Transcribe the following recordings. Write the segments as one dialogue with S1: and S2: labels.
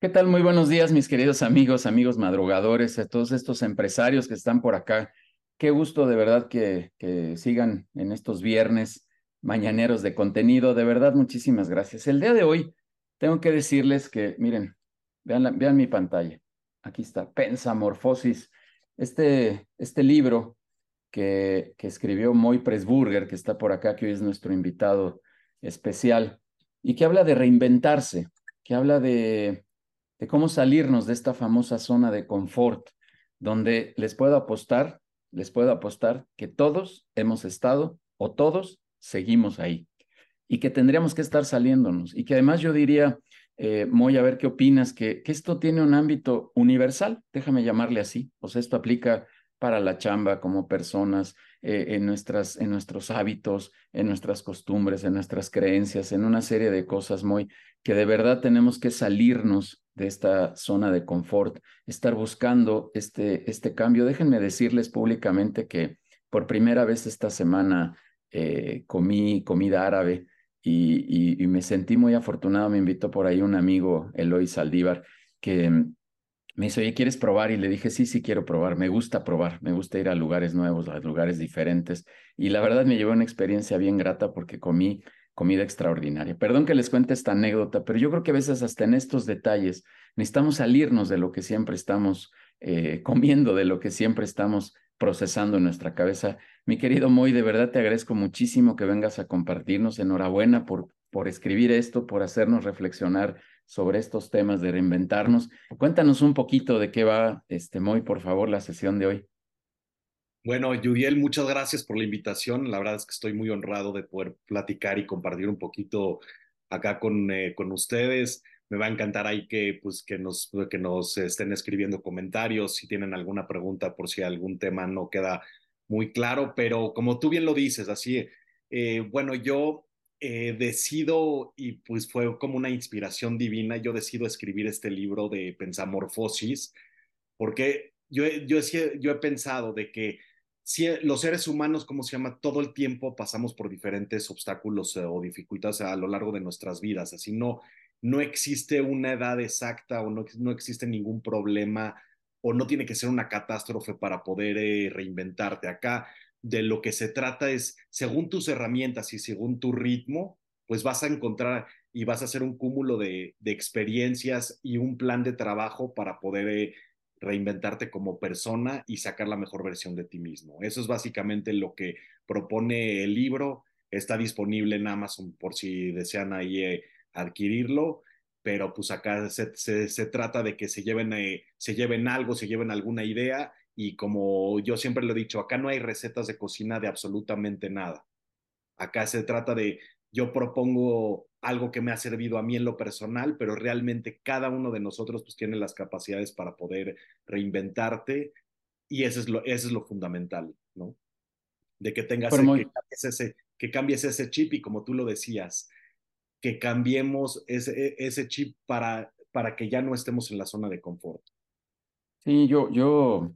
S1: ¿Qué tal? Muy buenos días, mis queridos amigos, amigos madrugadores, a todos estos empresarios que están por acá. Qué gusto de verdad que, sigan en estos viernes mañaneros de contenido. De verdad, muchísimas gracias. El día de hoy tengo que decirles que, miren, vean, vean mi pantalla. Aquí está, Pensamorfosis. Este, este libro que, que escribió Moy Presburger, que está por acá, que hoy es nuestro invitado especial, y que habla de reinventarse, que habla de de cómo salirnos de esta famosa zona de confort, donde les puedo apostar, les puedo apostar que todos hemos estado o todos seguimos ahí y que tendríamos que estar saliéndonos. Y que además yo diría, eh, Moy, a ver qué opinas, que, que esto tiene un ámbito universal, déjame llamarle así, o sea, esto aplica para la chamba como personas, eh, en, nuestras, en nuestros hábitos, en nuestras costumbres, en nuestras creencias, en una serie de cosas muy que de verdad tenemos que salirnos de esta zona de confort, estar buscando este, este cambio. Déjenme decirles públicamente que por primera vez esta semana eh, comí comida árabe y, y, me sentí muy afortunado. Me invitó por ahí un amigo, Eloy Saldívar, que me dice, oye, ¿quieres probar? Y le dije, sí, sí quiero probar, me gusta probar, me gusta ir a lugares nuevos, a lugares diferentes. Y la verdad me llevó una experiencia bien grata porque comí comida extraordinaria. Perdón que les cuente esta anécdota, pero yo creo que a veces hasta en estos detalles necesitamos salirnos de lo que siempre estamos eh, comiendo, de lo que siempre estamos procesando en nuestra cabeza. Mi querido Moy, de verdad te agradezco muchísimo que vengas a compartirnos. Enhorabuena por, por escribir esto, por hacernos reflexionar sobre estos temas de reinventarnos. Cuéntanos un poquito de qué va, este, Moy, por favor, la sesión de hoy.
S2: Bueno, Yudiel, muchas gracias por la invitación. La verdad es que estoy muy honrado de poder platicar y compartir un poquito acá con, eh, con ustedes. Me va a encantar ahí que, pues, que, nos, que nos estén escribiendo comentarios, si tienen alguna pregunta por si algún tema no queda muy claro, pero como tú bien lo dices, así, eh, bueno, yo eh, decido, y pues fue como una inspiración divina, yo decido escribir este libro de Pensamorfosis, porque yo, yo, yo he pensado de que si los seres humanos, ¿cómo se llama? Todo el tiempo pasamos por diferentes obstáculos eh, o dificultades a lo largo de nuestras vidas, así no, no existe una edad exacta o no, no existe ningún problema o no tiene que ser una catástrofe para poder eh, reinventarte. Acá de lo que se trata es, según tus herramientas y según tu ritmo, pues vas a encontrar y vas a hacer un cúmulo de, de experiencias y un plan de trabajo para poder eh, reinventarte como persona y sacar la mejor versión de ti mismo. Eso es básicamente lo que propone el libro. Está disponible en Amazon por si desean ahí eh, adquirirlo, pero pues acá se, trata de que se lleven, eh, se lleven algo, se lleven alguna idea y como yo siempre lo he dicho, acá no hay recetas de cocina de absolutamente nada. Acá se trata de, yo propongo algo que me ha servido a mí en lo personal, pero realmente cada uno de nosotros pues tiene las capacidades para poder reinventarte y eso es lo, eso es lo fundamental, ¿no? De que tengas, muy... que, cambies ese, que cambies ese chip y como tú lo decías, que cambiemos ese, ese chip para, para que ya no estemos en la zona de confort.
S1: Sí, yo, yo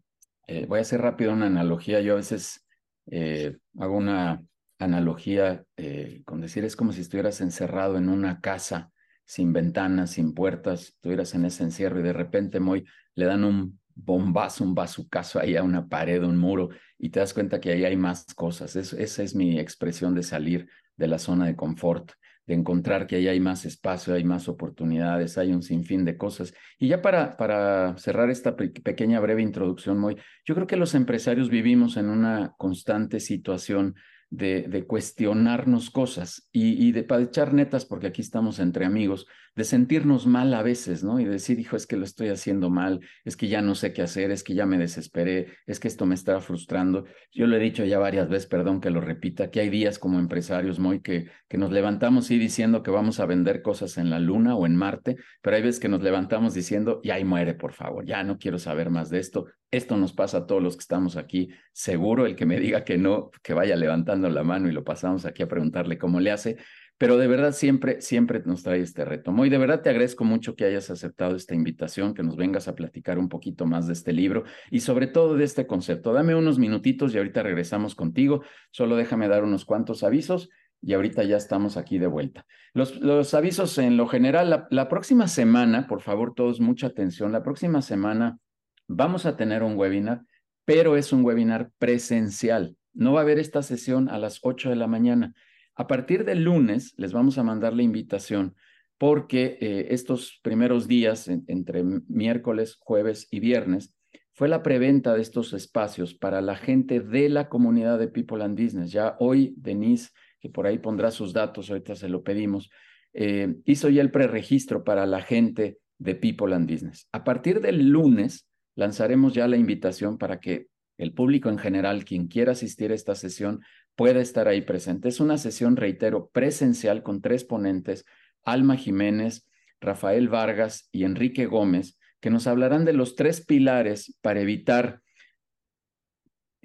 S1: eh, voy a hacer rápido una analogía. Yo a veces eh, hago una analogía eh, con decir es como si estuvieras encerrado en una casa sin ventanas, sin puertas, estuvieras en ese encierro y de repente muy, le dan un bombazo, un bazucazo ahí a una pared, un muro y te das cuenta que ahí hay más cosas. esa es mi expresión de salir de la zona de confort de encontrar que ahí hay más espacio, hay más oportunidades, hay un sinfín de cosas. Y ya para, para cerrar esta pequeña breve introducción, Moy, yo creo que los empresarios vivimos en una constante situación de, cuestionarnos cosas y, de para echar netas, porque aquí estamos entre amigos, de sentirnos mal a veces, ¿no? Y decir, hijo, es que lo estoy haciendo mal, es que ya no sé qué hacer, es que ya me desesperé, es que esto me está frustrando. Yo lo he dicho ya varias veces, perdón que lo repita, que hay días como empresarios, muy que, que nos levantamos y diciendo que vamos a vender cosas en la Luna o en Marte, pero hay veces que nos levantamos diciendo, ya ahí muere, por favor, ya no quiero saber más de esto, esto nos pasa a todos los que estamos aquí. Seguro el que me diga que no, que vaya levantando la mano y lo pasamos aquí a preguntarle cómo le hace. Pero de verdad siempre, siempre nos trae este reto. Muy de verdad te agradezco mucho que hayas aceptado esta invitación, que nos vengas a platicar un poquito más de este libro y sobre todo de este concepto. Dame unos minutitos y ahorita regresamos contigo. Solo déjame dar unos cuantos avisos. y ahorita ya estamos aquí de vuelta. Los, los avisos en lo general, la, la, próxima semana, por favor todos, mucha atención, la próxima semana vamos a tener un webinar, pero es un webinar presencial. No va a haber esta sesión a las 8 de la mañana. A partir del lunes les vamos a mandar la invitación porque eh, estos primeros días, entre miércoles, jueves y viernes, fue la preventa de estos espacios para la gente de la comunidad de People and Business. Ya hoy Denise, que por ahí pondrá sus datos, ahorita se lo pedimos, eh, hizo ya el preregistro para la gente de People and Business. A partir del lunes lanzaremos ya la invitación para que el público en general, quien quiera asistir a esta sesión, pueda estar ahí presente. Es una sesión, reitero, presencial con tres ponentes Alma Jiménez, Rafael Vargas y Enrique Gómez, que nos hablarán de los tres pilares para evitar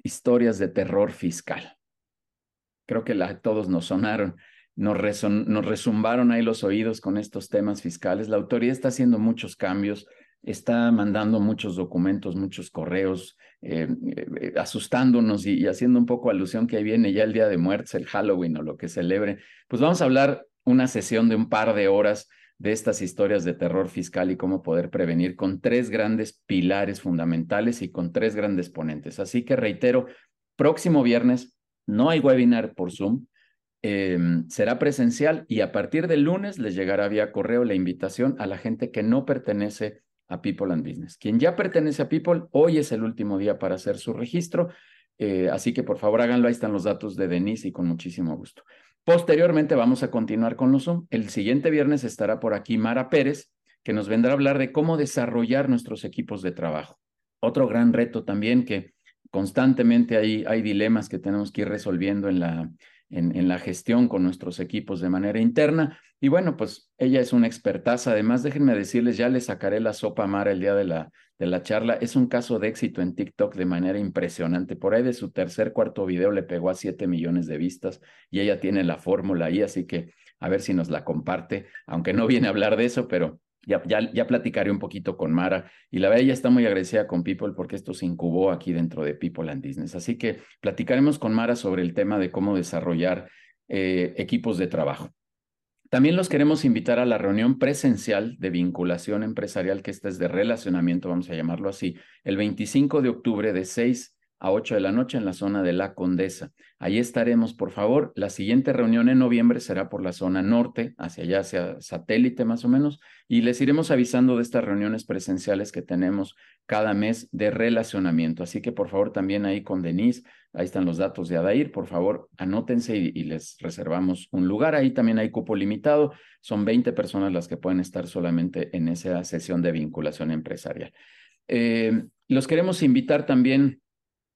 S1: historias de terror fiscal. Creo que todos nos sonaron, nos, nos resumbaron ahí los oídos con estos temas fiscales. La autoridad está haciendo muchos cambios, está mandando muchos documentos, muchos correos, eh, eh, asustándonos y, haciendo un poco alusión que ahí viene ya el Día de Muertes, el Halloween o lo que celebre. Pues vamos a hablar una sesión de un par de horas de estas historias de terror fiscal y cómo poder prevenir con tres grandes pilares fundamentales y con tres grandes ponentes. Así que reitero, próximo viernes no hay webinar por Zoom, em, será presencial y a partir del lunes les llegará vía correo la invitación a la gente que no pertenece a People and Business. Quien ya pertenece a People, hoy es el último día para hacer su registro, eh, así que por favor háganlo, ahí están los datos de Denise y con muchísimo gusto. Posteriormente vamos a continuar con los Zoom. El siguiente viernes estará por aquí Mara Pérez, que nos vendrá a hablar de cómo desarrollar nuestros equipos de trabajo. Otro gran reto también que constantemente hay, hay dilemas que tenemos que ir resolviendo en la, en, la gestión con nuestros equipos de manera interna. Y bueno, pues ella es una expertaza. Además, déjenme decirles, ya le sacaré la sopa a el día de la, de la charla. Es un caso de éxito en TikTok de manera impresionante. Por ahí de su tercer, cuarto video le pegó a 7 millones de vistas y ella tiene la fórmula ahí, así que a ver si nos la comparte, aunque no viene a hablar de eso, pero ya, ya, ya platicaré un poquito con Mara. Y la verdad, ella está muy agradecida con People porque esto se incubó aquí dentro de People and Business. Así que platicaremos con Mara sobre el tema de cómo desarrollar eh, equipos de trabajo. También los queremos invitar a la reunión presencial de vinculación empresarial, que esta es de relacionamiento, vamos a llamarlo así, el 25 de octubre de 6 a 8 de la noche en la zona de La Condesa. Ahí estaremos, por favor. La siguiente reunión en noviembre será por la zona norte, hacia allá, hacia satélite más o menos, y les iremos avisando de estas reuniones presenciales que tenemos cada mes de relacionamiento. Así que, por favor, también ahí con Denise, ahí están los datos de Adair, por favor, anótense y, y les reservamos un lugar. Ahí también hay cupo limitado, son 20 personas las que pueden estar solamente en esa sesión de vinculación empresarial. Eh, los queremos invitar también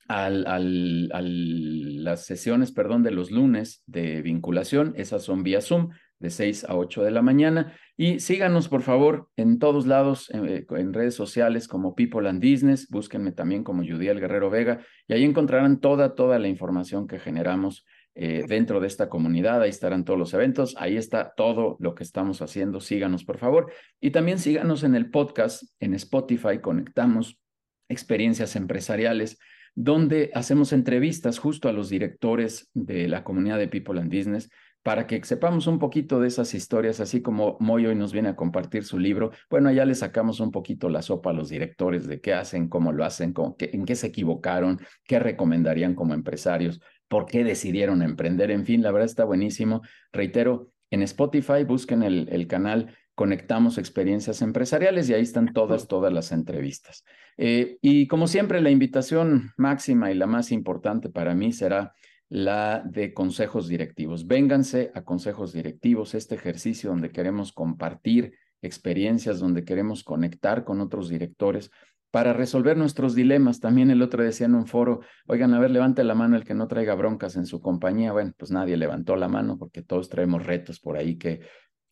S1: al, al, las sesiones, perdón, de los lunes de vinculación. Esas son vía Zoom de 6 a 8 de la mañana. Y síganos, por favor, en todos lados, en, en redes sociales como People and Business. Búsquenme también como Judiel Guerrero Vega y ahí encontrarán toda, toda la información que generamos eh, dentro de esta comunidad. Ahí estarán todos los eventos. Ahí está todo lo que estamos haciendo. Síganos, por favor. Y también síganos en el podcast, en Spotify. Conectamos experiencias empresariales donde hacemos entrevistas justo a los directores de la comunidad de People and Business para que sepamos un poquito de esas historias, así como Moy hoy nos viene a compartir su libro. Bueno, ya le sacamos un poquito la sopa a los directores de qué hacen, cómo lo hacen, qué, en qué se equivocaron, qué recomendarían como empresarios, por qué decidieron emprender. En fin, la verdad está buenísimo. Reitero, en Spotify busquen el canal conectamos experiencias empresariales y ahí están todas, todas las entrevistas. Eh, y como siempre, la invitación máxima y la más importante para mí será la de consejos directivos. Vénganse a consejos directivos, este ejercicio donde queremos compartir experiencias, donde queremos conectar con otros directores para resolver nuestros dilemas. También el otro decía en un foro, oigan, a ver, levante la mano el que no traiga broncas en su compañía. Bueno, pues nadie levantó la mano porque todos traemos retos por ahí que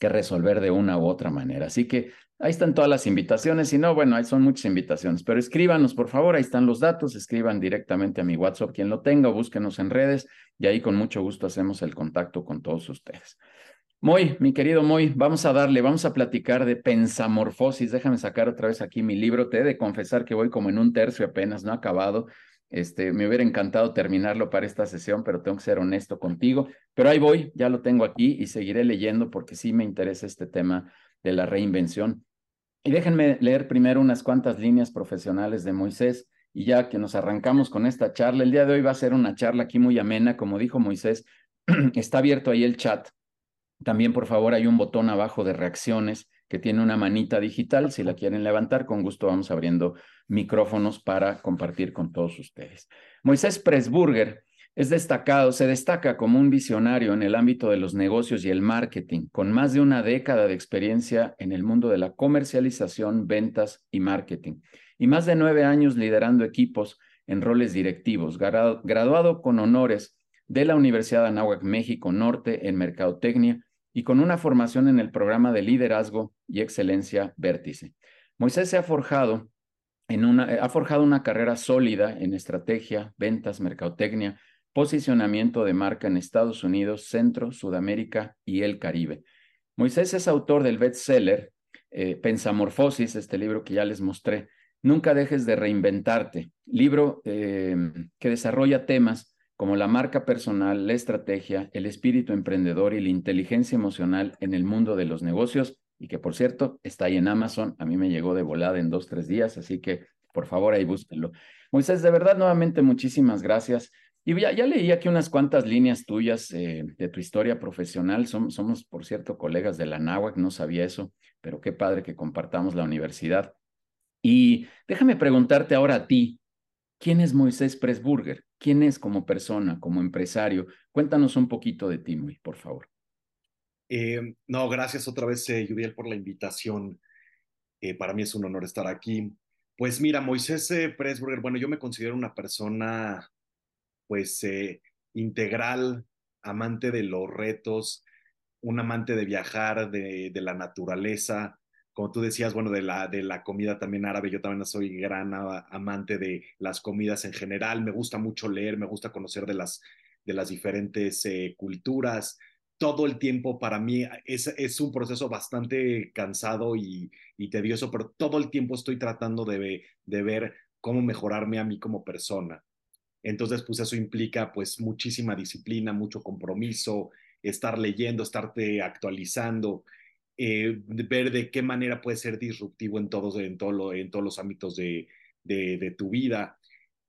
S1: que resolver de una u otra manera. Así que ahí están todas las invitaciones. Si no, bueno, ahí son muchas invitaciones, pero escríbanos, por favor, ahí están los datos, escriban directamente a mi WhatsApp quien lo tenga, búsquenos en redes y ahí con mucho gusto hacemos el contacto con todos ustedes. Moy, mi querido Moy, vamos a darle, vamos a platicar de pensamorfosis. Déjame sacar otra vez aquí mi libro. Te he de confesar que voy como en un tercio apenas, no acabado. Este, me hubiera encantado terminarlo para esta sesión, pero tengo que ser honesto contigo. Pero ahí voy, ya lo tengo aquí y seguiré leyendo porque sí me interesa este tema de la reinvención. Y déjenme leer primero unas cuantas líneas profesionales de Moisés y ya que nos arrancamos con esta charla, el día de hoy va a ser una charla aquí muy amena, como dijo Moisés, está abierto ahí el chat. También, por favor, hay un botón abajo de reacciones que tiene una manita digital. Si la quieren levantar, con gusto vamos abriendo micrófonos para compartir con todos ustedes. Moisés Presburger es destacado, se destaca como un visionario en el ámbito de los negocios y el marketing, con más de una década de experiencia en el mundo de la comercialización, ventas y marketing, y más de nueve años liderando equipos en roles directivos, graduado con honores de la Universidad de Anáhuac, México Norte en Mercadotecnia y con una formación en el programa de liderazgo y excelencia Vértice. Moisés se ha forjado en una, ha forjado una carrera sólida en estrategia, ventas, mercadotecnia, posicionamiento de marca en Estados Unidos, Centro, Sudamérica y el Caribe. Moisés es autor del bestseller eh, Pensamorfosis, este libro que ya les mostré. Nunca dejes de reinventarte, libro eh, que desarrolla temas como la marca personal, la estrategia, el espíritu emprendedor y la inteligencia emocional en el mundo de los negocios y que por cierto está ahí en Amazon. A mí me llegó de volada en dos, tres días, así que por favor ahí búsquenlo. Moisés, de verdad, nuevamente muchísimas gracias. Y ya, ya leí aquí unas cuantas líneas tuyas eh, de tu historia profesional. somos, por cierto, colegas de la NAWAC, no sabía eso, pero qué padre que compartamos la universidad. Y déjame preguntarte ahora a ti, ¿quién es Moisés Presburger? ¿Quién es como persona, como empresario? Cuéntanos un poquito de ti, muy, por favor.
S2: Eh, no, gracias otra vez, eh, por la invitación. Eh, para mí es un honor estar aquí. Pues mira, Moisés Presburger, bueno, yo me considero una persona pues eh, integral, amante de los retos, un amante de viajar, de, la naturaleza. Como tú decías, bueno, de la, de la comida también árabe, yo también soy gran amante de las comidas en general. Me gusta mucho leer, me gusta conocer de las, de las diferentes eh, culturas. Todo el tiempo para mí es, es un proceso bastante cansado y, y, tedioso, pero todo el tiempo estoy tratando de, de ver cómo mejorarme a mí como persona. Entonces, pues eso implica pues muchísima disciplina, mucho compromiso, estar leyendo, estarte actualizando, eh, ver de qué manera puede ser disruptivo en todos, en todo en todos los ámbitos de, tu vida.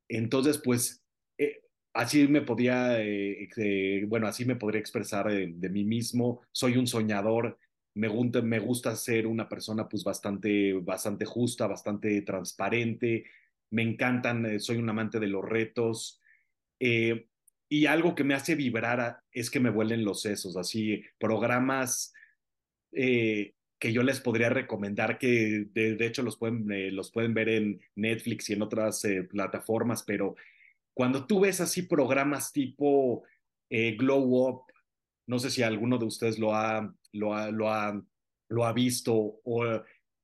S2: Entonces, pues eh, así me podía, eh, bueno, así me podría expresar de, mí mismo. Soy un soñador, me gusta, me gusta ser una persona pues bastante, bastante justa, bastante transparente, me encantan, soy un amante de los retos. Y algo que me hace vibrar es que me vuelen los sesos, así programas eh, que yo les podría recomendar, que de, hecho los pueden, eh, los pueden ver en Netflix y en otras plataformas, pero cuando tú ves así programas tipo Glow Up, no sé si alguno de ustedes lo ha, lo ha, lo ha, lo ha visto o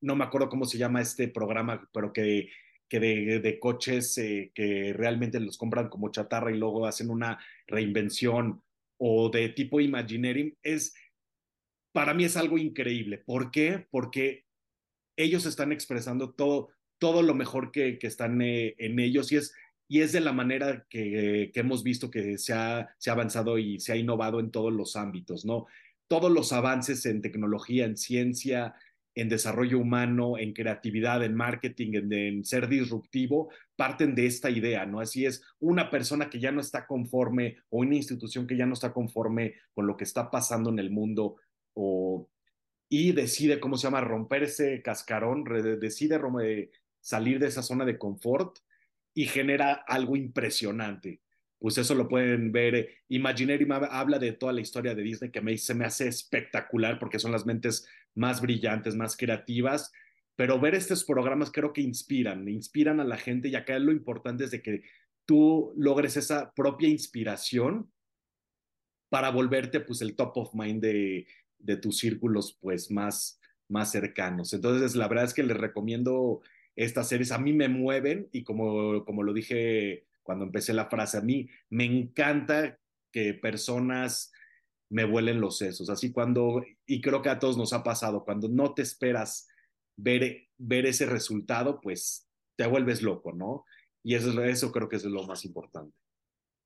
S2: no me acuerdo cómo se llama este programa, pero que que de, coches eh, que realmente los compran como chatarra y luego hacen una reinvención o de tipo Imagineering, es, para mí es algo increíble. ¿Por qué? Porque ellos están expresando todo, todo lo mejor que, que están eh, en ellos y es, y es de la manera que, que hemos visto que se ha, se ha avanzado y se ha innovado en todos los ámbitos, ¿no? Todos los avances en tecnología, en ciencia, en desarrollo humano, en creatividad, en marketing, en, ser disruptivo, parten de esta idea, ¿no? Así es, una persona que ya no está conforme o una institución que ya no está conforme con lo que está pasando en el mundo y decide, ¿cómo se llama?, romper ese cascarón, decide salir de esa zona de confort y genera algo impresionante pues eso lo pueden ver. Imaginary habla de toda la historia de Disney que me, se me hace espectacular porque son las mentes más brillantes, más creativas, pero ver estos programas creo que inspiran, inspiran a la gente y acá lo importante es de que tú logres esa propia inspiración para volverte pues el top of mind de, de tus círculos pues más, más cercanos. Entonces la verdad es que les recomiendo estas series, a mí me mueven y como, como lo dije cuando empecé la frase, a mí me encanta que personas me vuelen los sesos, así cuando, y creo que a todos nos ha pasado, cuando no te esperas ver, ver ese resultado, pues te vuelves loco, ¿no? Y eso, eso creo que es lo más importante.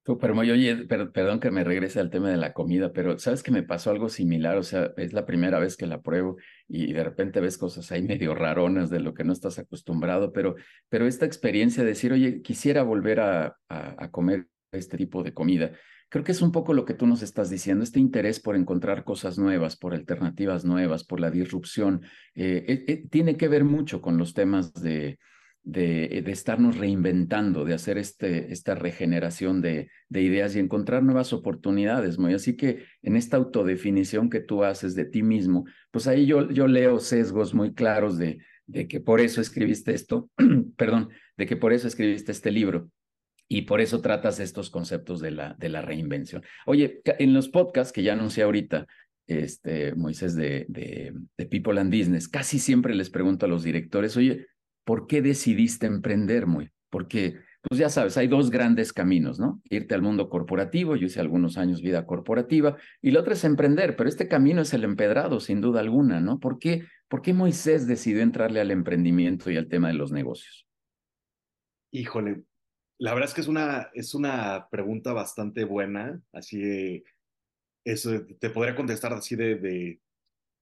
S1: Muy, oye, perdón que me regrese al tema de la comida, pero sabes que me pasó algo similar, o sea, es la primera vez que la pruebo y de repente ves cosas ahí medio raronas de lo que no estás acostumbrado, pero, pero esta experiencia de decir, oye, quisiera volver a, a, comer este tipo de comida, creo que es un poco lo que tú nos estás diciendo, este interés por encontrar cosas nuevas, por alternativas nuevas, por la disrupción, eh, eh, eh, tiene que ver mucho con los temas de de, estarnos reinventando, de hacer este, esta regeneración de, de, ideas y encontrar nuevas oportunidades. Muy así que en esta autodefinición que tú haces de ti mismo, pues ahí yo, yo leo sesgos muy claros de, de que por eso escribiste esto, perdón, de que por eso escribiste este libro. Y por eso tratas estos conceptos de la, de la reinvención. Oye, en los podcasts que ya anuncié ahorita, este, Moisés de, de, de People and Business, casi siempre les pregunto a los directores, oye, ¿por qué decidiste emprender, muy? Porque, pues ya sabes, hay dos grandes caminos, ¿no? Irte al mundo corporativo, yo hice algunos años vida corporativa, y la otra es emprender, pero este camino es el empedrado, sin duda alguna, ¿no? ¿Por qué, ¿Por qué Moisés decidió entrarle al emprendimiento y al tema de los negocios?
S2: Híjole, la verdad es que es una, es una pregunta bastante buena, así eso te podría contestar así de,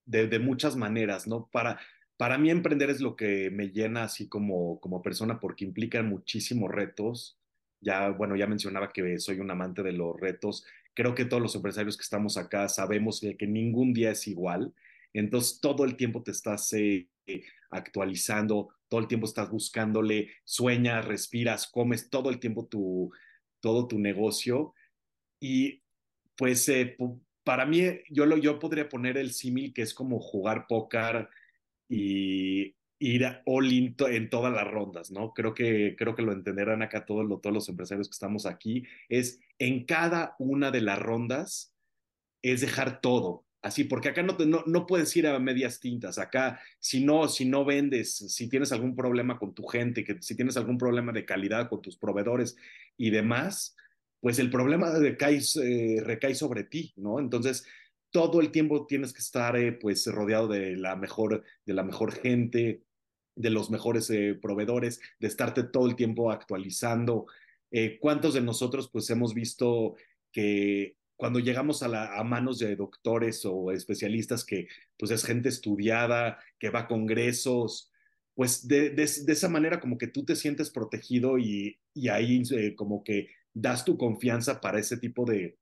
S2: de, de muchas maneras, ¿no? Para, para mí emprender es lo que me llena así como, como persona porque implica muchísimos retos. Ya, bueno, ya mencionaba que soy un amante de los retos. Creo que todos los empresarios que estamos acá sabemos que, ningún día es igual. Entonces, todo el tiempo te estás eh, actualizando, todo el tiempo estás buscándole, sueñas, respiras, comes todo el tiempo tu, todo tu negocio. Y pues eh, para mí, yo, lo, yo podría poner el símil que es como jugar póker y ir all in en todas las rondas, ¿no? Creo que, creo que lo entenderán acá todos, todos los empresarios que estamos aquí, es en cada una de las rondas es dejar todo, así, porque acá no, no, no, puedes ir a medias tintas, acá si no, si no vendes, si tienes algún problema con tu gente, que si tienes algún problema de calidad con tus proveedores y demás, pues el problema recae, eh, recae sobre ti, ¿no? Entonces, todo el tiempo tienes que estar eh, pues rodeado de la mejor, de la mejor gente, de los mejores eh, proveedores, de estarte todo el tiempo actualizando. Eh, ¿Cuántos de nosotros pues hemos visto que cuando llegamos a, manos de doctores o especialistas que pues es gente estudiada, que va a congresos, pues de, esa manera como que tú te sientes protegido y, y ahí como que das tu confianza para ese tipo de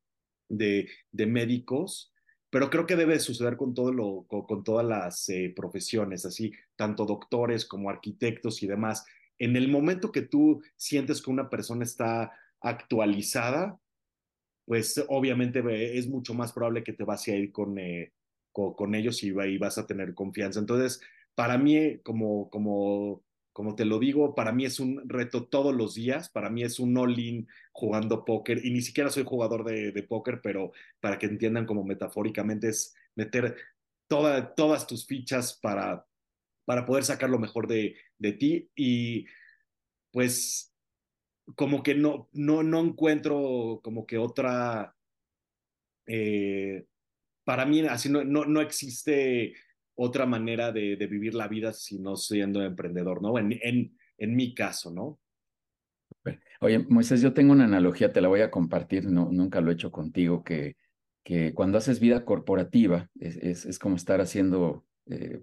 S2: médicos pero creo que debe suceder con, todo lo, con, todas las eh, profesiones, así, tanto doctores como arquitectos y demás. En el momento que tú sientes que una persona está actualizada, pues obviamente es mucho más probable que te vas a ir con, eh, con, ellos y, y, vas a tener confianza. Entonces, para mí, como, como como te lo digo, para mí es un reto todos los días, para mí es un all-in jugando póker y ni siquiera soy jugador de, póker, pero para que entiendan como metafóricamente es meter toda, todas tus fichas para, para poder sacar lo mejor de, de ti y pues como que no, no, no encuentro como que otra, eh, para mí así no, no, no existe otra manera de, vivir la vida si no siendo emprendedor, ¿no? En, en, mi caso, ¿no?
S1: Oye, Moisés, yo tengo una analogía, te la voy a compartir, no, nunca lo he hecho contigo, que, que cuando haces vida corporativa es, es, es como estar haciendo eh,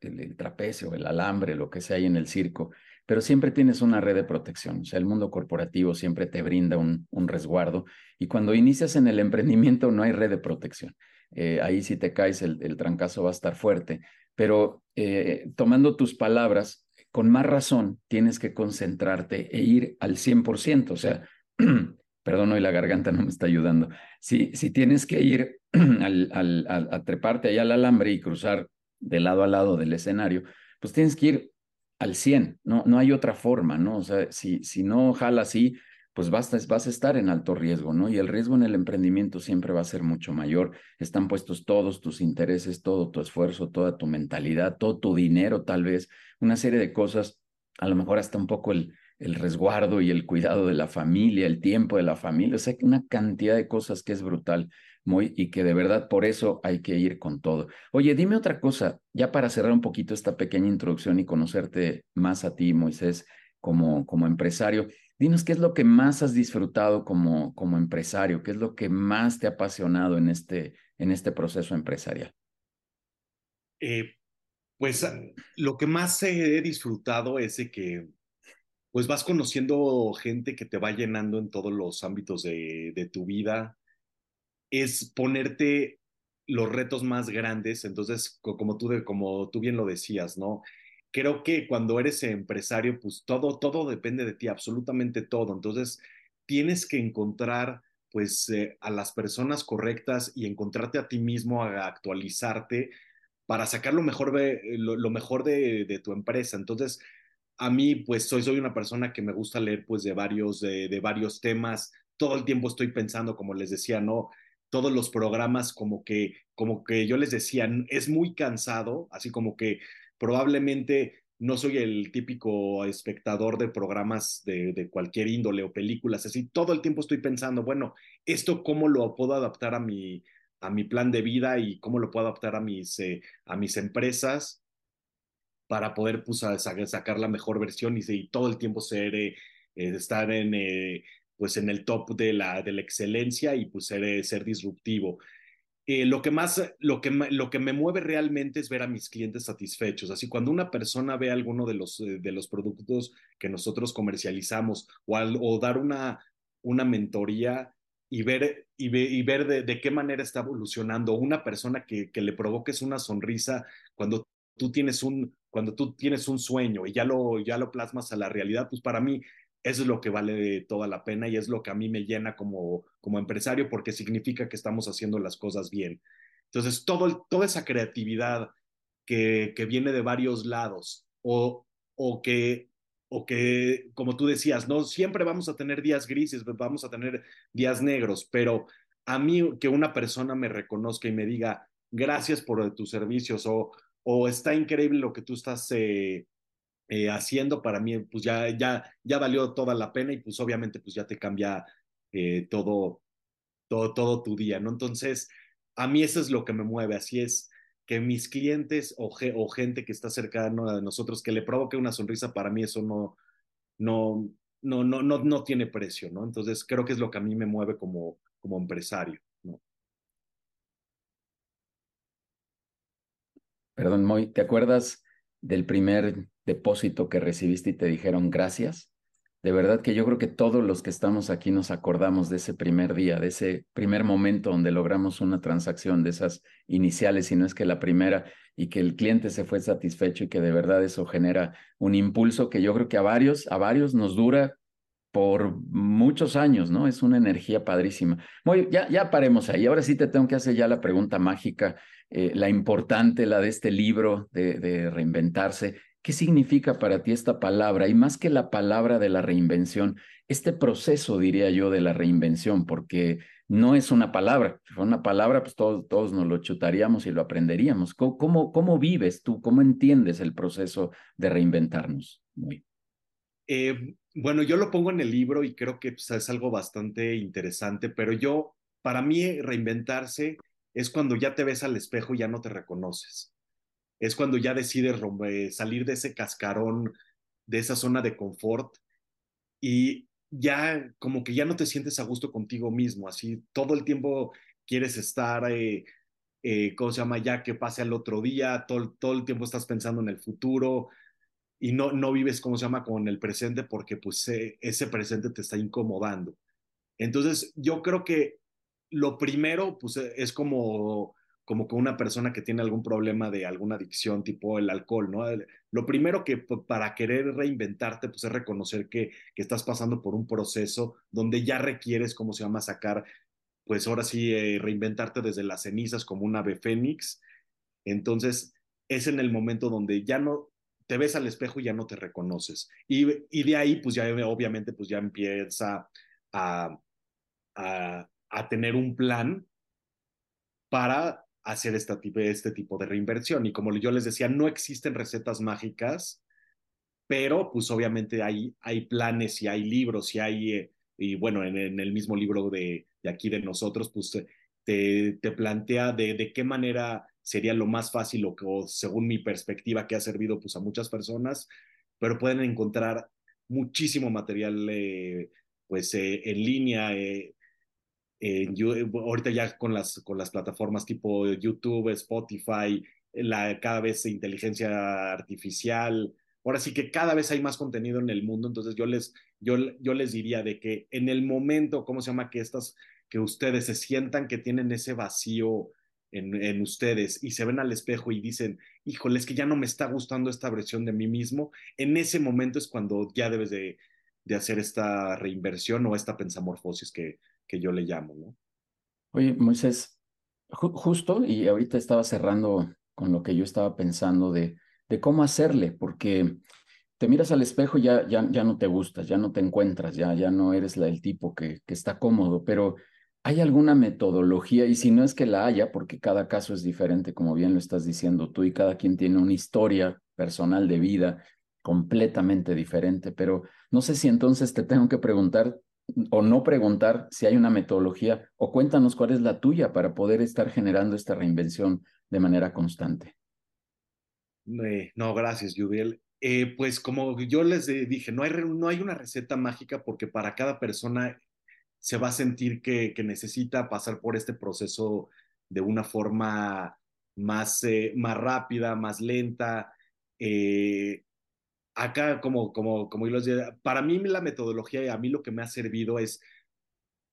S1: el, el, trapecio, el alambre, lo que sea ahí en el circo, pero siempre tienes una red de protección. O sea, el mundo corporativo siempre te brinda un, un resguardo y cuando inicias en el emprendimiento no hay red de protección. Eh, ahí si te caes el, el, trancazo va a estar fuerte. Pero eh, tomando tus palabras, con más razón tienes que concentrarte e ir al 100%. O sea, perdón, hoy la garganta no me está ayudando. Si, si tienes que ir al, al, a, treparte allá al alambre y cruzar de lado a lado del escenario, pues tienes que ir al 100, no, no hay otra forma, ¿no? O sea, si, si no jala así, pues vas a, vas a estar en alto riesgo, ¿no? Y el riesgo en el emprendimiento siempre va a ser mucho mayor. Están puestos todos tus intereses, todo tu esfuerzo, toda tu mentalidad, todo tu dinero, tal vez, una serie de cosas, a lo mejor hasta un poco el, el resguardo y el cuidado de la familia, el tiempo de la familia, o sea, una cantidad de cosas que es brutal, muy, y que de verdad por eso hay que ir con todo. Oye, dime otra cosa, ya para cerrar un poquito esta pequeña introducción y conocerte más a ti, Moisés, como, como empresario. Dinos qué es lo que más has disfrutado como, como empresario, qué es lo que más te ha apasionado en este, en este proceso empresarial.
S2: Eh, pues lo que más he disfrutado es de que pues vas conociendo gente que te va llenando en todos los ámbitos de, de tu vida. Es ponerte los retos más grandes, entonces, como tú, como tú bien lo decías, ¿no? Creo que cuando eres empresario, pues todo, todo depende de ti, absolutamente todo. Entonces, tienes que encontrar, pues, eh, a las personas correctas y encontrarte a ti mismo, a actualizarte para sacar lo mejor de, lo, lo mejor de, de, tu empresa. Entonces, a mí, pues, soy, soy una persona que me gusta leer, pues, de varios, de, de varios temas. Todo el tiempo estoy pensando, como les decía, ¿no? todos los programas como que, como que yo les decía, es muy cansado, así como que probablemente no soy el típico espectador de programas de, cualquier índole o películas, así todo el tiempo estoy pensando, bueno, esto cómo lo puedo adaptar a mi, a mi plan de vida y cómo lo puedo adaptar a mis, eh, a mis empresas para poder pues, sacar la mejor versión y, y todo el tiempo ser, eh, estar en, eh, pues en el top de la, de excelencia y pues ser, ser disruptivo. Eh, lo que más, lo que, lo que me mueve realmente es ver a mis clientes satisfechos. Así, cuando una persona ve alguno de los, de los productos que nosotros comercializamos o, al, o dar una, una mentoría y ver, y, ve, y ver de, de, qué manera está evolucionando, una persona que, que le provoques una sonrisa cuando tú tienes un, cuando tú tienes un sueño y ya lo, ya lo plasmas a la realidad, pues para mí eso es lo que vale toda la pena y es lo que a mí me llena como, como empresario porque significa que estamos haciendo las cosas bien. Entonces, todo, toda esa creatividad que, que viene de varios lados o, o, que, o que, como tú decías, no siempre vamos a tener días grises, vamos a tener días negros, pero a mí que una persona me reconozca y me diga gracias por tus servicios o, o está increíble lo que tú estás eh, eh, haciendo, para mí pues ya, ya, ya valió toda la pena y pues obviamente pues ya te cambia eh, todo, todo, todo tu día, ¿no? Entonces, a mí eso es lo que me mueve, así es que mis clientes o, gente que está cercana de nosotros que le provoque una sonrisa, para mí eso no, no, no, no, no, no tiene precio, ¿no? Entonces, creo que es lo que a mí me mueve como, como empresario.
S1: Perdón, Moy, ¿te acuerdas del primer depósito que recibiste y te dijeron gracias. De verdad que yo creo que todos los que estamos aquí nos acordamos de ese primer día, de ese primer momento donde logramos una transacción de esas iniciales, si no es que la primera, y que el cliente se fue satisfecho y que de verdad eso genera un impulso que yo creo que a varios, a varios nos dura por muchos años, ¿no? Es una energía padrísima. Muy, ya, ya paremos ahí. Ahora sí te tengo que hacer ya la pregunta mágica, eh, la importante, la de este libro de, de reinventarse. ¿Qué significa para ti esta palabra? Y más que la palabra de la reinvención, este proceso, diría yo, de la reinvención, porque no es una palabra. Si fuera una palabra, pues todos, todos nos lo chutaríamos y lo aprenderíamos. ¿Cómo, cómo, vives tú? ¿Cómo entiendes el proceso de reinventarnos?
S2: Eh, bueno, yo lo pongo en el libro y creo que pues, es algo bastante interesante, pero yo, para mí, reinventarse es cuando ya te ves al espejo y ya no te reconoces es cuando ya decides salir de ese cascarón, de esa zona de confort y ya como que ya no te sientes a gusto contigo mismo, así todo el tiempo quieres estar, eh, eh, ¿cómo se llama? Ya que pase el otro día, todo, todo el tiempo estás pensando en el futuro y no, no vives, ¿cómo se llama?, con el presente porque pues eh, ese presente te está incomodando. Entonces, yo creo que lo primero, pues es como como que una persona que tiene algún problema de alguna adicción tipo el alcohol, ¿no? Lo primero que para querer reinventarte, pues es reconocer que, que estás pasando por un proceso donde ya requieres, ¿cómo se llama?, sacar, pues ahora sí, eh, reinventarte desde las cenizas como un ave fénix. Entonces, es en el momento donde ya no te ves al espejo y ya no te reconoces. Y, y de ahí, pues ya obviamente, pues ya empieza a, a, a tener un plan para hacer este este tipo de reinversión. Y como yo les decía, no existen recetas mágicas, pero pues obviamente hay, hay planes y hay libros y hay, eh, y bueno, en, el mismo libro de, aquí de nosotros, pues te, te plantea de, de, qué manera sería lo más fácil o, o según mi perspectiva que ha servido pues a muchas personas, pero pueden encontrar muchísimo material eh, pues eh, en línea. Eh, yo, ahorita ya con las, con las plataformas tipo YouTube, Spotify, la, cada vez inteligencia artificial. Ahora sí que cada vez hay más contenido en el mundo, entonces yo les, yo, yo les diría de que en el momento, ¿cómo se llama? Que estas, que ustedes se sientan que tienen ese vacío en, en, ustedes y se ven al espejo y dicen, híjole, es que ya no me está gustando esta versión de mí mismo, en ese momento es cuando ya debes de, de hacer esta reinversión o esta pensamorfosis que, que yo le llamo, ¿no?
S1: Oye, Moisés, ju justo, y ahorita estaba cerrando con lo que yo estaba pensando de, de cómo hacerle, porque te miras al espejo y ya, ya, ya no te gustas, ya no te encuentras, ya, ya no eres la, el tipo que, que está cómodo, pero ¿Hay alguna metodología? Y si no es que la haya, porque cada caso es diferente, como bien lo estás diciendo tú, y cada quien tiene una historia personal de vida completamente diferente, pero no sé si entonces te tengo que preguntar o no preguntar si hay una metodología, o cuéntanos cuál es la tuya para poder estar generando esta reinvención de manera constante.
S2: No, gracias, Judiel. Eh, pues como yo les dije, no hay, no hay una receta mágica porque para cada persona se va a sentir que, que necesita pasar por este proceso de una forma más, eh, más rápida, más lenta. Eh, acá, como, como, como les decía, para mí la metodología y a mí lo que me ha servido es,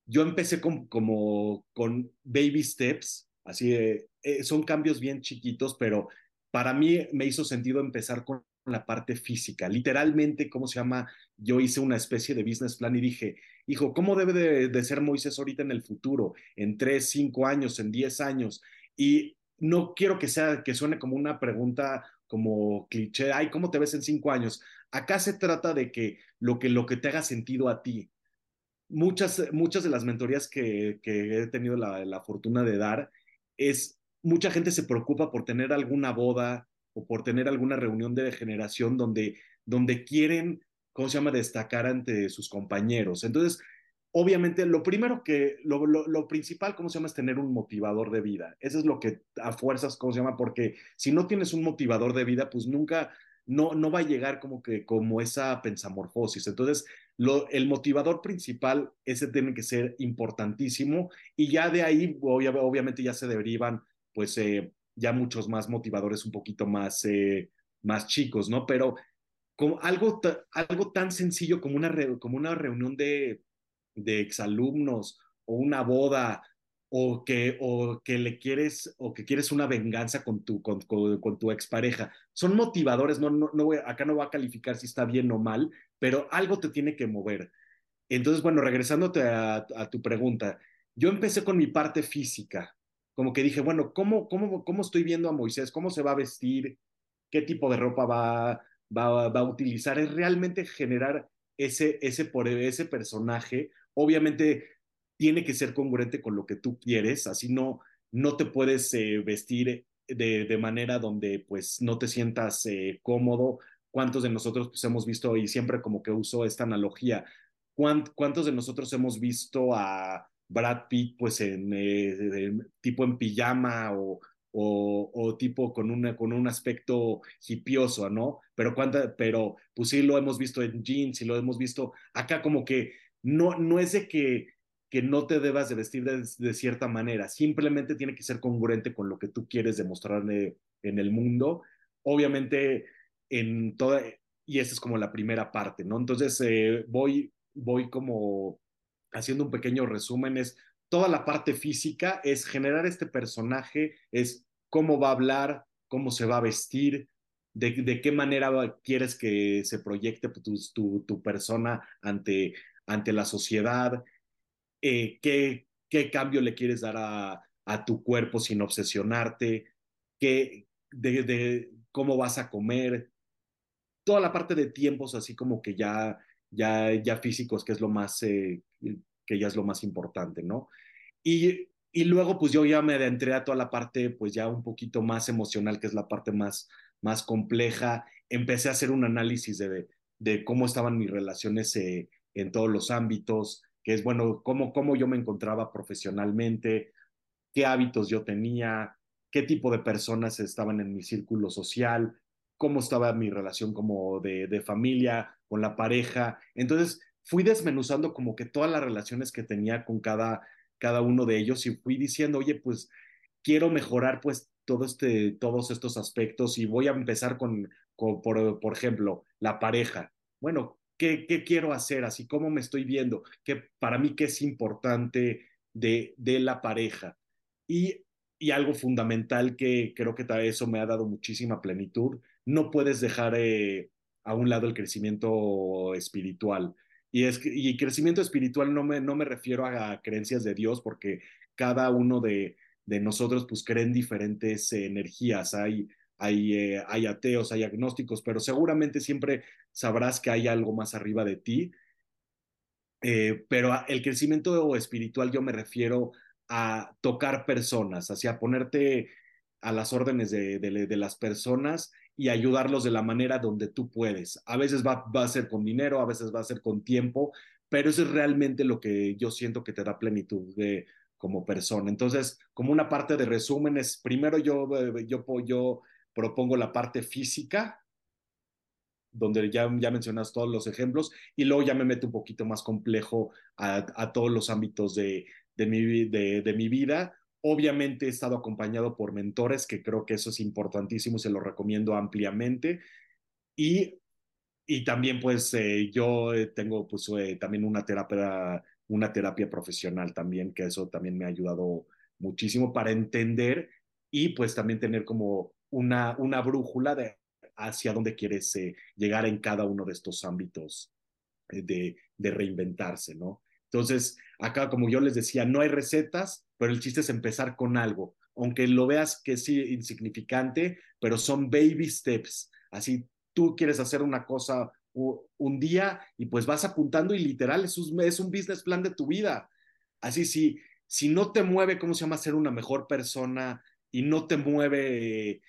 S2: yo empecé con, como con baby steps, así de, eh, son cambios bien chiquitos, pero para mí me hizo sentido empezar con la parte física. Literalmente, ¿cómo se llama? Yo hice una especie de business plan y dije, hijo, ¿cómo debe de, ser Moisés ahorita en el futuro? En tres, cinco años, en diez años. Y no quiero que sea, que suene como una pregunta como cliché, ay, ¿cómo te ves en cinco años? Acá se trata de que lo que, lo que te haga sentido a ti. Muchas, muchas de las mentorías que, que he tenido la, la fortuna de dar es, mucha gente se preocupa por tener alguna boda o por tener alguna reunión de generación donde, donde quieren ¿cómo se llama?, destacar ante sus compañeros. Entonces, obviamente, lo primero que, lo, lo, principal, ¿cómo se llama?, es tener un motivador de vida. Eso es lo que a fuerzas, ¿cómo se llama? Porque si no tienes un motivador de vida, pues nunca, no, no va a llegar como que, como esa pensamorfosis. Entonces, lo, el motivador principal, ese tiene que ser importantísimo y ya de ahí, obvia, obviamente, ya se derivan, pues, eh, ya muchos más motivadores un poquito más, eh, más chicos, ¿no? Pero como algo, algo tan sencillo como una, como una reunión de, de exalumnos o una boda o que, o que le quieres o que quieres una venganza con tu, con, con, con tu expareja. Son motivadores, no, no, no voy, acá no va a calificar si está bien o mal, pero algo te tiene que mover. Entonces, bueno, regresándote a, a tu pregunta, yo empecé con mi parte física, como que dije, bueno, ¿cómo, cómo, ¿cómo estoy viendo a Moisés? ¿Cómo se va a vestir? ¿Qué tipo de ropa va, va, va a utilizar es realmente generar ese, ese, por ese personaje. Obviamente tiene que ser congruente con lo que tú quieres, así no, no te puedes eh, vestir de, de, manera donde pues no te sientas eh, cómodo. ¿Cuántos de nosotros pues, hemos visto, y siempre como que uso esta analogía, ¿cuántos de nosotros hemos visto a Brad Pitt pues en, eh, tipo en pijama o, o, o, tipo con, una, con un aspecto hipioso, ¿no? Pero, cuánta, pero pues sí lo hemos visto en jeans y lo hemos visto acá como que no, no es de que, que no te debas de vestir de, de cierta manera, simplemente tiene que ser congruente con lo que tú quieres demostrar en el mundo. Obviamente, en toda, y esa es como la primera parte, ¿no? Entonces, eh, voy, voy como haciendo un pequeño resumen, es toda la parte física es generar este personaje, es cómo va a hablar, cómo se va a vestir, de, qué manera quieres que se proyecte tu, persona ante, ante la sociedad, eh, qué, qué cambio le quieres dar a, a tu cuerpo sin obsesionarte, qué, de, cómo vas a comer, toda la parte de tiempos así como que ya, ya, ya físicos, que es lo más, eh, que ya es lo más importante, ¿no? Y, y luego pues yo ya me adentré a toda la parte pues ya un poquito más emocional, que es la parte más, más compleja. Empecé a hacer un análisis de, de cómo estaban mis relaciones eh, en todos los ámbitos, que es bueno, cómo, cómo yo me encontraba profesionalmente, qué hábitos yo tenía, qué tipo de personas estaban en mi círculo social, cómo estaba mi relación como de, de familia, con la pareja. Entonces fui desmenuzando como que todas las relaciones que tenía con cada, cada uno de ellos y fui diciendo, oye, pues quiero mejorar pues todo este, todos estos aspectos y voy a empezar con, con por, por, ejemplo, la pareja. Bueno, ¿qué, ¿qué, quiero hacer? Así como me estoy viendo, que para mí qué es importante de, de la pareja. Y, y, algo fundamental que creo que eso me ha dado muchísima plenitud, no puedes dejar eh, a un lado el crecimiento espiritual. Y, es, y crecimiento espiritual no me, no me refiero a creencias de Dios, porque cada uno de, de nosotros pues creen diferentes energías. Hay, hay, eh, hay ateos, hay agnósticos, pero seguramente siempre sabrás que hay algo más arriba de ti. Eh, pero el crecimiento espiritual yo me refiero a tocar personas, hacia ponerte a las órdenes de, de, de, las personas y ayudarlos de la manera donde tú puedes. A veces va, va, a ser con dinero, a veces va a ser con tiempo, pero eso es realmente lo que yo siento que te da plenitud de como persona. Entonces, como una parte de resúmenes, primero yo, eh, yo, yo propongo la parte física, donde ya, ya mencionas todos los ejemplos, y luego ya me meto un poquito más complejo a, a todos los ámbitos de, de, mi, de, de mi vida, Obviamente he estado acompañado por mentores, que creo que eso es importantísimo, se lo recomiendo ampliamente. Y, y también pues eh, yo tengo pues eh, también una terapia, una terapia profesional también, que eso también me ha ayudado muchísimo para entender y pues también tener como una, una brújula de hacia dónde quieres eh, llegar en cada uno de estos ámbitos eh, de, de reinventarse, ¿no? Entonces, acá como yo les decía, no hay recetas, pero el chiste es empezar con algo, aunque lo veas que es insignificante, pero son baby steps. Así tú quieres hacer una cosa un día y pues vas apuntando y literal es un, es un business plan de tu vida. Así si, si no te mueve, ¿cómo se llama? Ser una mejor persona y no te mueve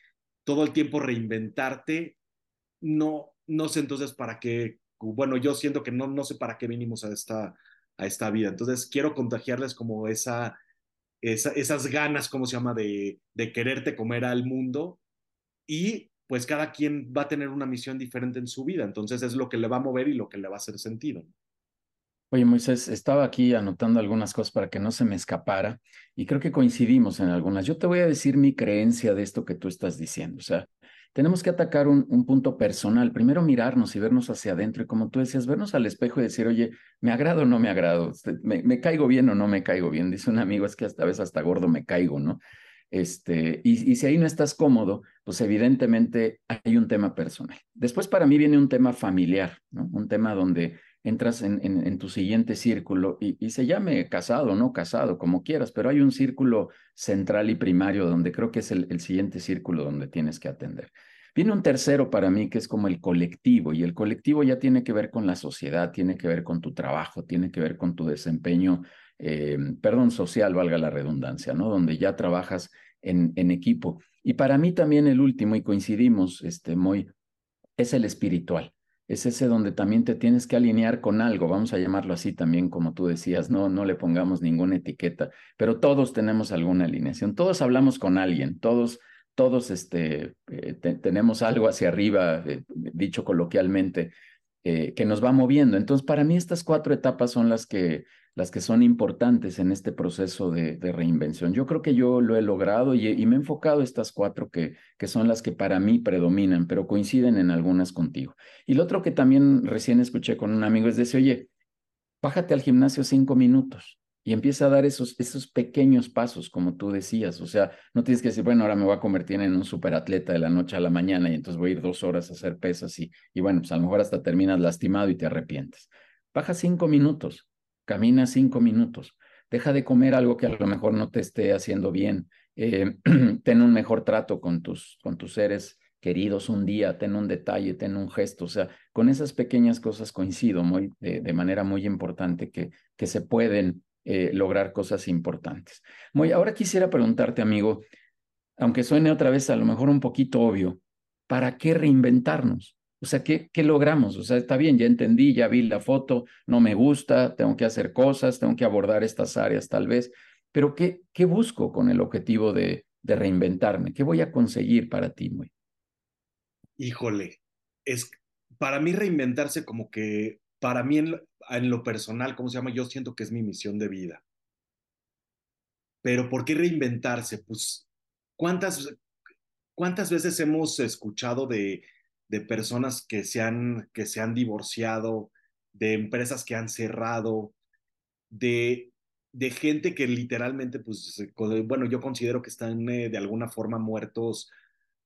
S2: todo el tiempo reinventarte, no, no sé entonces para qué, bueno, yo siento que no, no sé para qué vinimos a esta, a esta vida. Entonces quiero contagiarles como esa, esa, esas ganas, ¿cómo se llama?, de, de quererte comer al mundo y pues cada quien va a tener una misión diferente en su vida, entonces es lo que le va a mover y lo que le va a hacer sentido.
S1: Oye, Moisés, estaba aquí anotando algunas cosas para que no se me escapara y creo que coincidimos en algunas. Yo te voy a decir mi creencia de esto que tú estás diciendo. O sea, tenemos que atacar un, un, punto personal. Primero mirarnos y vernos hacia adentro y como tú decías, vernos al espejo y decir, oye, ¿me agrado o no me agrado? Este, ¿Me, caigo bien o no me caigo bien? Dice un amigo, es que esta vez hasta gordo me caigo, ¿no? Este, y, y, si ahí no estás cómodo, pues evidentemente hay un tema personal. Después para mí viene un tema familiar, ¿no? Un tema donde entras en, tu siguiente círculo y, se llame casado, no casado, como quieras, pero hay un círculo central y primario donde creo que es el, el siguiente círculo donde tienes que atender. Viene un tercero para mí que es como el colectivo y el colectivo ya tiene que ver con la sociedad, tiene que ver con tu trabajo, tiene que ver con tu desempeño, eh, perdón, social, valga la redundancia, ¿no? Donde ya trabajas en, en equipo. Y para mí también el último, y coincidimos, este, muy, es el espiritual es ese donde también te tienes que alinear con algo, vamos a llamarlo así también, como tú decías, no, no le pongamos ninguna etiqueta, pero todos tenemos alguna alineación, todos hablamos con alguien, todos, todos este, eh, te, tenemos algo hacia arriba, eh, dicho coloquialmente, eh, que nos va moviendo. Entonces, para mí estas cuatro etapas son las que, las que son importantes en este proceso de, reinvención. Yo creo que yo lo he logrado y, y, me he enfocado estas cuatro que, que son las que para mí predominan, pero coinciden en algunas contigo. Y lo otro que también recién escuché con un amigo es decir, oye, bájate al gimnasio cinco minutos y empieza a dar esos, esos pequeños pasos, como tú decías. O sea, no tienes que decir, bueno, ahora me voy a convertir en un superatleta de la noche a la mañana y entonces voy a ir dos horas a hacer pesas y, y bueno, pues a lo mejor hasta terminas lastimado y te arrepientes. Baja cinco minutos, camina cinco minutos, deja de comer algo que a lo mejor no te esté haciendo bien, eh, ten un mejor trato con tus, con tus seres queridos un día, ten un detalle, ten un gesto, o sea, con esas pequeñas cosas coincido muy, de, manera muy importante que, que se pueden eh, lograr cosas importantes. Muy, ahora quisiera preguntarte, amigo, aunque suene otra vez a lo mejor un poquito obvio, ¿para qué reinventarnos? O sea, ¿qué, ¿qué, logramos? O sea, está bien, ya entendí, ya vi la foto, no me gusta, tengo que hacer cosas, tengo que abordar estas áreas tal vez, pero ¿qué, qué busco con el objetivo de, de reinventarme? ¿Qué voy a conseguir para ti, muy?
S2: Híjole, es para mí reinventarse como que, para mí en en lo personal, ¿cómo se llama? Yo siento que es mi misión de vida. Pero ¿por qué reinventarse? Pues, ¿cuántas, cuántas veces hemos escuchado de, de personas que se, han, que se han divorciado, de empresas que han cerrado, de, de gente que literalmente, pues, bueno, yo considero que están eh, de alguna forma muertos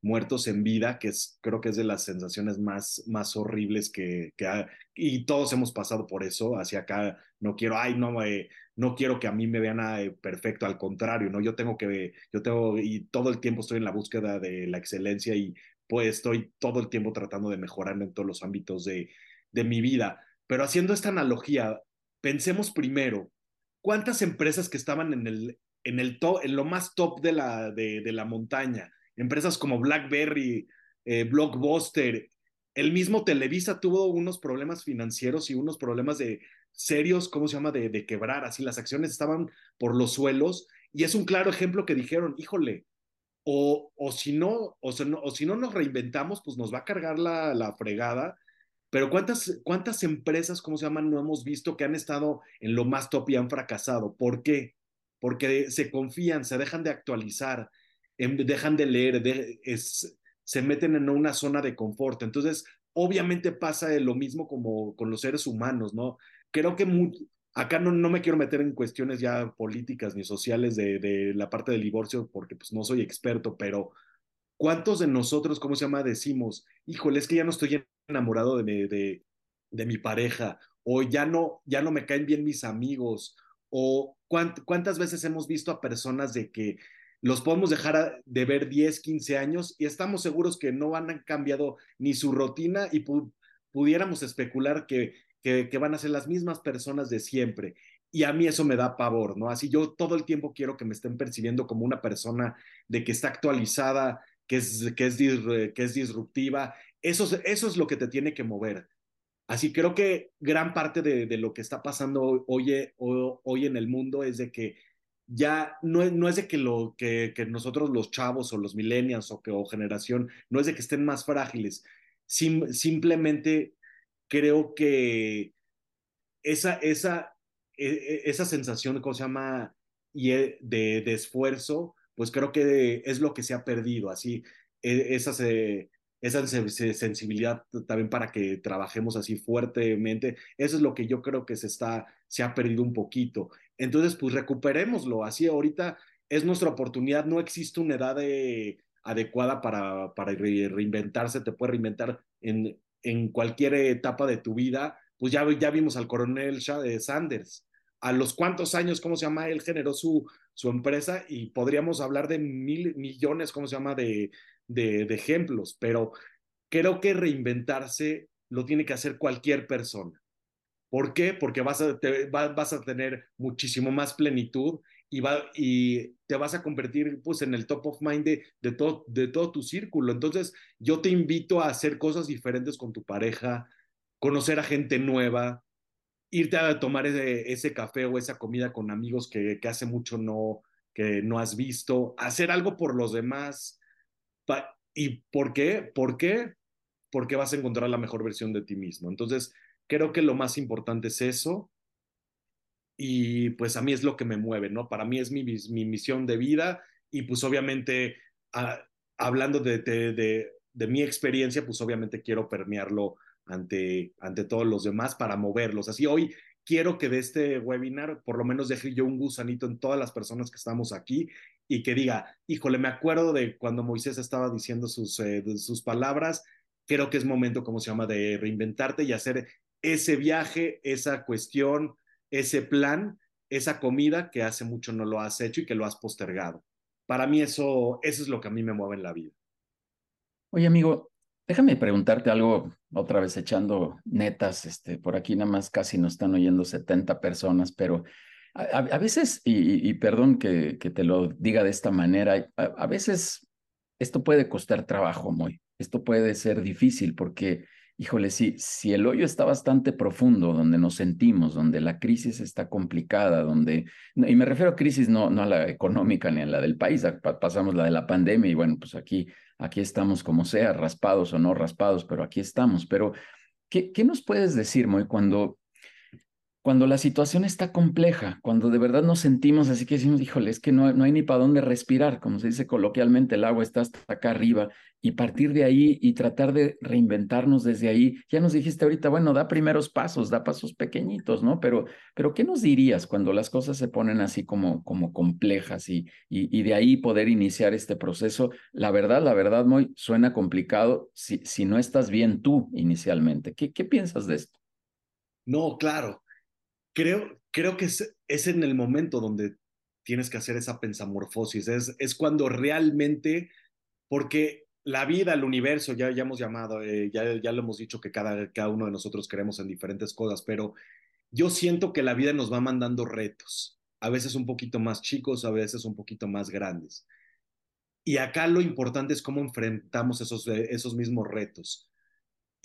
S2: muertos en vida, que es, creo que es de las sensaciones más, más horribles que, que ha, y todos hemos pasado por eso, hacia acá no quiero, ay, no, eh, no quiero que a mí me vean eh, perfecto, al contrario, ¿no? Yo tengo que, yo tengo, y todo el tiempo estoy en la búsqueda de la excelencia y estoy todo el tiempo tratando de mejorar en todos los ámbitos de, mi vida. Pero haciendo esta analogía, pensemos primero, ¿cuántas empresas que estaban en el, en el top, en lo más top de la, de, de la montaña, empresas como BlackBerry, eh, Blockbuster, el mismo Televisa tuvo unos problemas financieros y unos problemas de serios, ¿cómo se llama?, de, de quebrar, así las acciones estaban por los suelos y es un claro ejemplo que dijeron, híjole, o, o, si, no, o, si no nos reinventamos, pues nos va a cargar la, la fregada. Pero ¿cuántas, ¿cuántas empresas, cómo se llaman, no hemos visto que han estado en lo más top y han fracasado? ¿Por qué? Porque se confían, se dejan de actualizar, Em, dejan de leer, se meten en una zona de confort. Entonces, obviamente pasa lo mismo como con los seres humanos, ¿no? Creo que acá no, no, me quiero meter en cuestiones ya políticas ni sociales de, de, la parte del divorcio, porque pues no soy experto, pero ¿cuántos de nosotros, cómo se llama, decimos, híjole, es que ya no estoy enamorado de, de, de mi pareja, o ya no, ya no me caen bien mis amigos, o cuánt, cuántas veces hemos visto a personas de que los podemos dejar de ver 10, 15 años y estamos seguros que no han cambiado ni su rutina y pu pudiéramos especular que, que, van a ser las mismas personas de siempre. Y a mí eso me da pavor, ¿no? Así yo todo el tiempo quiero que me estén percibiendo como una persona de que está actualizada, que es, que es, que es disruptiva. Eso, eso es lo que te tiene que mover. Así creo que gran parte de, de lo que está pasando hoy, hoy, en el mundo es de que ya no, no es de que, lo, que, que, nosotros los chavos o los millennials o, generación, no es de que estén más frágiles, Sim, simplemente creo que esa, esa, e, e, esa sensación, ¿cómo se llama? Y de, de, esfuerzo, pues creo que es lo que se ha perdido, así, e, esa, esa sensibilidad también para que trabajemos así fuertemente, eso es lo que yo creo que se está, se ha perdido un poquito. Entonces, pues recuperémoslo. Así ahorita es nuestra oportunidad. No existe una edad de, adecuada para, para reinventarse. Te puede reinventar en, en cualquier etapa de tu vida. Pues ya, ya vimos al coronel Sanders. A los cuántos años, ¿cómo se llama? Él generó su, su empresa y podríamos hablar de mil millones, ¿cómo se llama? De, de, ejemplos. Pero creo que reinventarse lo tiene que hacer cualquier persona. ¿Por qué? Porque vas a, te, va, vas a tener muchísimo más plenitud y, te vas a convertir pues, en el top of mind de, de, todo, de todo tu círculo. Entonces, yo te invito a hacer cosas diferentes con tu pareja, conocer a gente nueva, irte a tomar ese, ese café o esa comida con amigos que, que, hace mucho no, que no has visto, hacer algo por los demás. ¿Y por qué? ¿Por qué? Porque vas a encontrar la mejor versión de ti mismo. Entonces, Creo que lo más importante es eso y pues a mí es lo que me mueve, ¿no? Para mí es mi, mi misión de vida y pues obviamente a, hablando de, de, mi experiencia, pues obviamente quiero permearlo ante, ante todos los demás para moverlos. Así hoy quiero que de este webinar por lo menos deje yo un gusanito en todas las personas que estamos aquí y que diga, híjole, me acuerdo de cuando Moisés estaba diciendo sus, eh, sus palabras, creo que es momento, como se llama, de reinventarte y hacer ese viaje, esa cuestión, ese plan, esa comida que hace mucho no lo has hecho y que lo has postergado. Para mí eso, eso es lo que a mí me mueve en la vida.
S1: Oye, amigo, déjame preguntarte algo, otra vez echando netas, este, por aquí nada más casi nos están oyendo 70 personas, pero a, veces, y, y, perdón que, que, te lo diga de esta manera, a, a veces esto puede costar trabajo, muy, esto puede ser difícil porque híjole, si, si el hoyo está bastante profundo, donde nos sentimos, donde la crisis está complicada, donde, y me refiero a crisis no, no a la económica ni a la del país, pasamos la de la pandemia y bueno, pues aquí, aquí estamos como sea, raspados o no raspados, pero aquí estamos, pero ¿Qué, qué nos puedes decir, Moy, cuando cuando la situación está compleja, cuando de verdad nos sentimos así que decimos, híjole, es que no, no hay ni para dónde respirar, como se dice coloquialmente, el agua está hasta acá arriba, y partir de ahí y tratar de reinventarnos desde ahí. Ya nos dijiste ahorita, bueno, da primeros pasos, da pasos pequeñitos, ¿no? Pero, pero ¿qué nos dirías cuando las cosas se ponen así como, como complejas y, y, y de ahí poder iniciar este proceso? La verdad, la verdad, muy suena complicado si, si no estás bien tú inicialmente. ¿Qué, qué piensas de esto?
S2: No, claro creo, creo que es, es, en el momento donde tienes que hacer esa pensamorfosis, es, es cuando realmente, porque la vida, el universo, ya, ya hemos llamado, eh, ya, ya lo hemos dicho que cada, cada uno de nosotros creemos en diferentes cosas, pero yo siento que la vida nos va mandando retos, a veces un poquito más chicos, a veces un poquito más grandes. Y acá lo importante es cómo enfrentamos esos, esos mismos retos.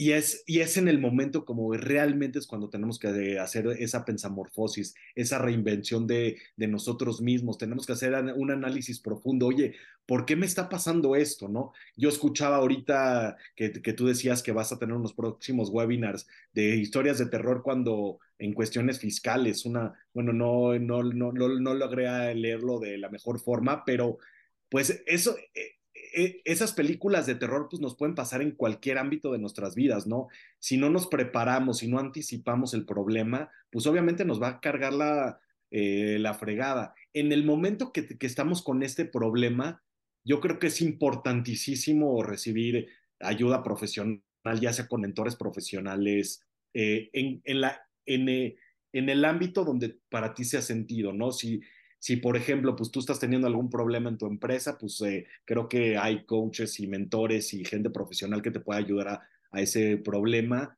S2: Y es, y es en el momento como realmente es cuando tenemos que hacer esa pensamorfosis, esa reinvención de, de nosotros mismos. Tenemos que hacer un análisis profundo. Oye, ¿por qué me está pasando esto? ¿no? Yo escuchaba ahorita que, que tú decías que vas a tener unos próximos webinars de historias de terror cuando en cuestiones fiscales, una, bueno, no, no, no, no, no logré leerlo de la mejor forma, pero pues eso, eh, esas películas de terror pues nos pueden pasar en cualquier ámbito de nuestras vidas, ¿no? Si no nos preparamos, si no anticipamos el problema, pues obviamente nos va a cargar la, eh, la fregada. En el momento que, que, estamos con este problema, yo creo que es importantísimo recibir ayuda profesional, ya sea con mentores profesionales, eh, en, en, la, en, eh, en el ámbito donde para ti sea sentido, ¿no? Si, si, por ejemplo, pues tú estás teniendo algún problema en tu empresa, pues eh, creo que hay coaches y mentores y gente profesional que te puede ayudar a, ese problema.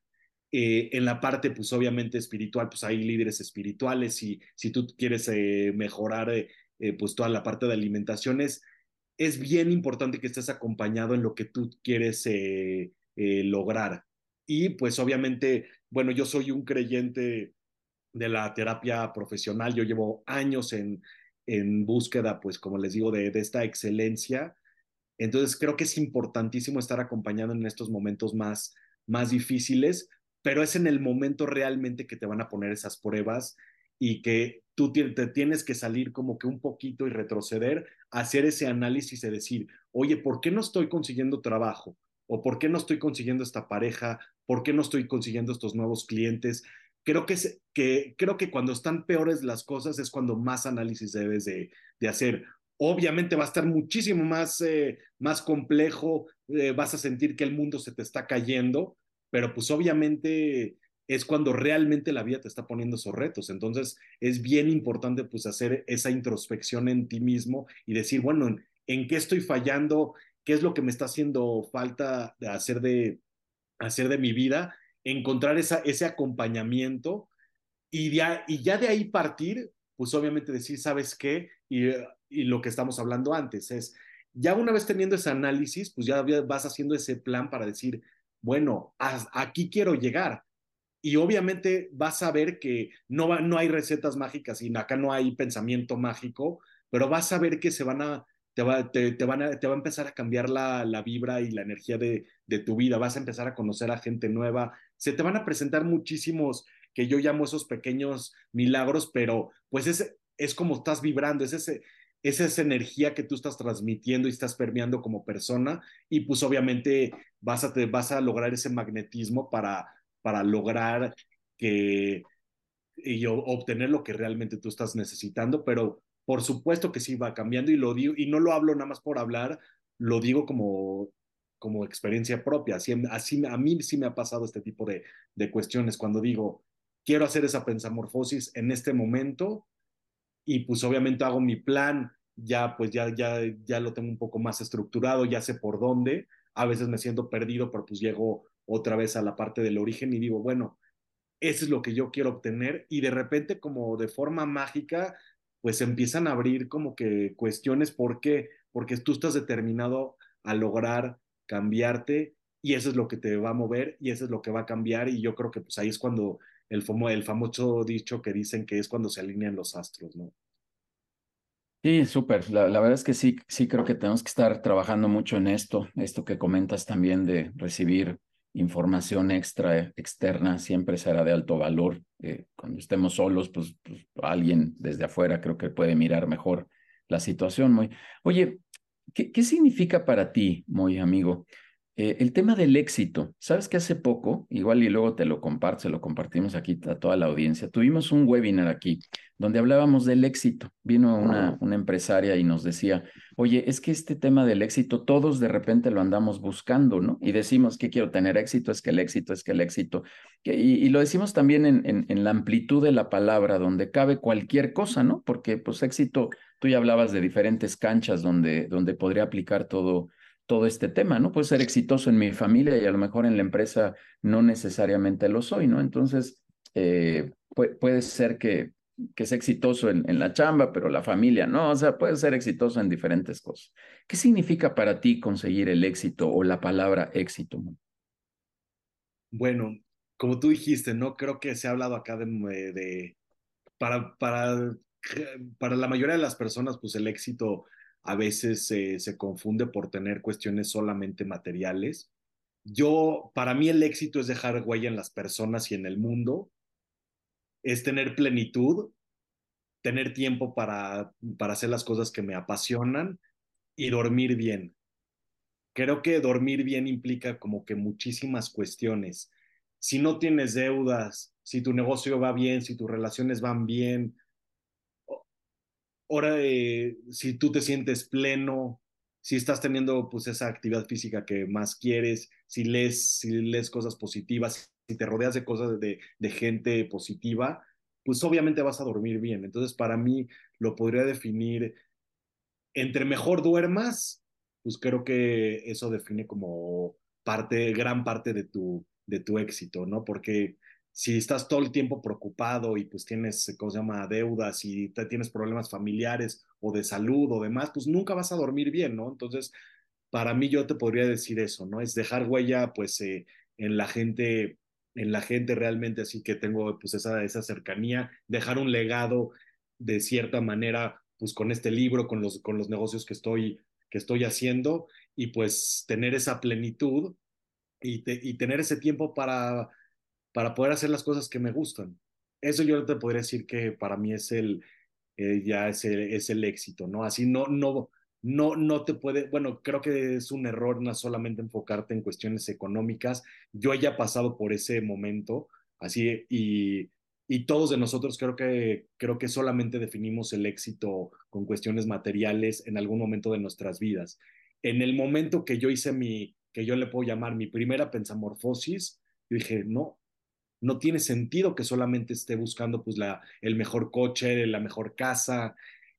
S2: Eh, en la parte, pues obviamente espiritual, pues hay líderes espirituales y si tú quieres eh, mejorar, pues toda la parte de alimentación es, bien importante que estés acompañado en lo que tú quieres lograr. Y pues obviamente, bueno, yo soy un creyente de la terapia profesional. Yo llevo años en, en búsqueda, pues como les digo, de, de, esta excelencia. Entonces creo que es importantísimo estar acompañando en estos momentos más, más difíciles, pero es en el momento realmente que te van a poner esas pruebas y que tú te, tienes que salir como que un poquito y retroceder, hacer ese análisis y decir, oye, ¿por qué no estoy consiguiendo trabajo? ¿O por qué no estoy consiguiendo esta pareja? ¿Por qué no estoy consiguiendo estos nuevos clientes? Creo que, es, que, creo que cuando están peores las cosas es cuando más análisis debes de, de hacer. Obviamente va a estar muchísimo más, eh, más complejo, eh, vas a sentir que el mundo se te está cayendo, pero pues obviamente es cuando realmente la vida te está poniendo esos retos. Entonces es bien importante pues hacer esa introspección en ti mismo y decir, bueno, ¿en, en qué estoy fallando? ¿Qué es lo que me está haciendo falta de hacer de, hacer de mi vida? Encontrar esa, ese acompañamiento y ya, y ya de ahí partir, pues obviamente decir, ¿sabes qué? Y, y lo que estamos hablando antes es, ya una vez teniendo ese análisis, pues ya vas haciendo ese plan para decir, bueno, aquí quiero llegar. Y obviamente vas a ver que no, va, no hay recetas mágicas y acá no hay pensamiento mágico, pero vas a ver que se van a, te va, te, te, van a, te va a empezar a cambiar la, la vibra y la energía de, de, tu vida, vas a empezar a conocer a gente nueva, se te van a presentar muchísimos que yo llamo esos pequeños milagros, pero pues es, es como estás vibrando, es ese, es esa energía que tú estás transmitiendo y estás permeando como persona y pues obviamente vas a, te, vas a lograr ese magnetismo para, para lograr que y obtener lo que realmente tú estás necesitando, pero por supuesto que sí va cambiando y lo digo, y no lo hablo nada más por hablar, lo digo como, como experiencia propia. Así, así a mí sí me ha pasado este tipo de, de cuestiones cuando digo, quiero hacer esa pensamorfosis en este momento y pues obviamente hago mi plan, ya pues ya, ya, ya lo tengo un poco más estructurado, ya sé por dónde, a veces me siento perdido, pero pues llego otra vez a la parte del origen y digo, bueno, eso es lo que yo quiero obtener y de repente como de forma mágica pues empiezan a abrir como que cuestiones, ¿por qué? Porque tú estás determinado a lograr cambiarte y eso es lo que te va a mover y eso es lo que va a cambiar y yo creo que pues ahí es cuando el, famo, el famoso dicho que dicen que es cuando se alinean los astros, ¿no?
S1: Sí, súper. La, la, verdad es que sí, sí creo que tenemos que estar trabajando mucho en esto, esto que comentas también de recibir información extra, externa, siempre será de alto valor. Eh, cuando estemos solos, pues, pues, alguien desde afuera creo que puede mirar mejor la situación. Muy. Oye, ¿qué, significa para ti, muy amigo, eh, el tema del éxito, sabes que hace poco, igual y luego te lo comparto, se lo compartimos aquí a toda la audiencia, tuvimos un webinar aquí donde hablábamos del éxito. Vino una, una empresaria y nos decía, oye, es que este tema del éxito todos de repente lo andamos buscando, ¿no? Y decimos que quiero tener éxito, es que el éxito, es que el éxito. Y, y lo decimos también en, en, en, la amplitud de la palabra, donde cabe cualquier cosa, ¿no? Porque pues éxito, tú ya hablabas de diferentes canchas donde, donde podría aplicar todo todo este tema, ¿no? Puedo ser exitoso en mi familia y a lo mejor en la empresa no necesariamente lo soy, ¿no? Entonces, eh, puede, ser que, que sea exitoso en, en, la chamba, pero la familia no, o sea, puede ser exitoso en diferentes cosas. ¿Qué significa para ti conseguir el éxito o la palabra éxito?
S2: Bueno, como tú dijiste, ¿no? Creo que se ha hablado acá de, de para, para, para la mayoría de las personas, pues el éxito a veces se confunde por tener cuestiones solamente materiales. Yo, para mí el éxito es dejar huella en las personas y en el mundo, es tener plenitud, tener tiempo para, para hacer las cosas que me apasionan y dormir bien. Creo que dormir bien implica como que muchísimas cuestiones. Si no tienes deudas, si tu negocio va bien, si tus relaciones van bien, ahora eh, si tú te sientes pleno, si estás teniendo pues esa actividad física que más quieres, si lees, si lees cosas positivas, si te rodeas de cosas de, de gente positiva, pues obviamente vas a dormir bien. Entonces, para mí lo podría definir entre mejor duermas, pues creo que eso define como parte, gran parte de tu, de tu éxito, ¿no? Porque si estás todo el tiempo preocupado y pues tienes, ¿cómo se llama?, deudas y te, tienes problemas familiares o de salud o demás, pues nunca vas a dormir bien, ¿no? Entonces, para mí yo te podría decir eso, ¿no? Es dejar huella, pues, eh, en la gente, en la gente realmente, así que tengo, pues, esa, esa cercanía, dejar un legado de cierta manera, pues, con este libro, con los, con los negocios que estoy, que estoy haciendo y pues tener esa plenitud y tener ese tiempo para para poder hacer las cosas que me gustan. Eso yo te podría decir que para mí es el, eh, ya es el, es el éxito, ¿no? Así no, no, no, no te puede, bueno, creo que es un error no solamente enfocarte en cuestiones económicas. Yo ya he pasado por ese momento, así, y, y todos de nosotros creo que, creo que solamente definimos el éxito con cuestiones materiales en algún momento de nuestras vidas. En el momento que yo hice mi, que yo le puedo llamar mi primera pensamorfosis, yo dije, no, no tiene sentido que solamente esté buscando pues la, el mejor coche, la mejor casa,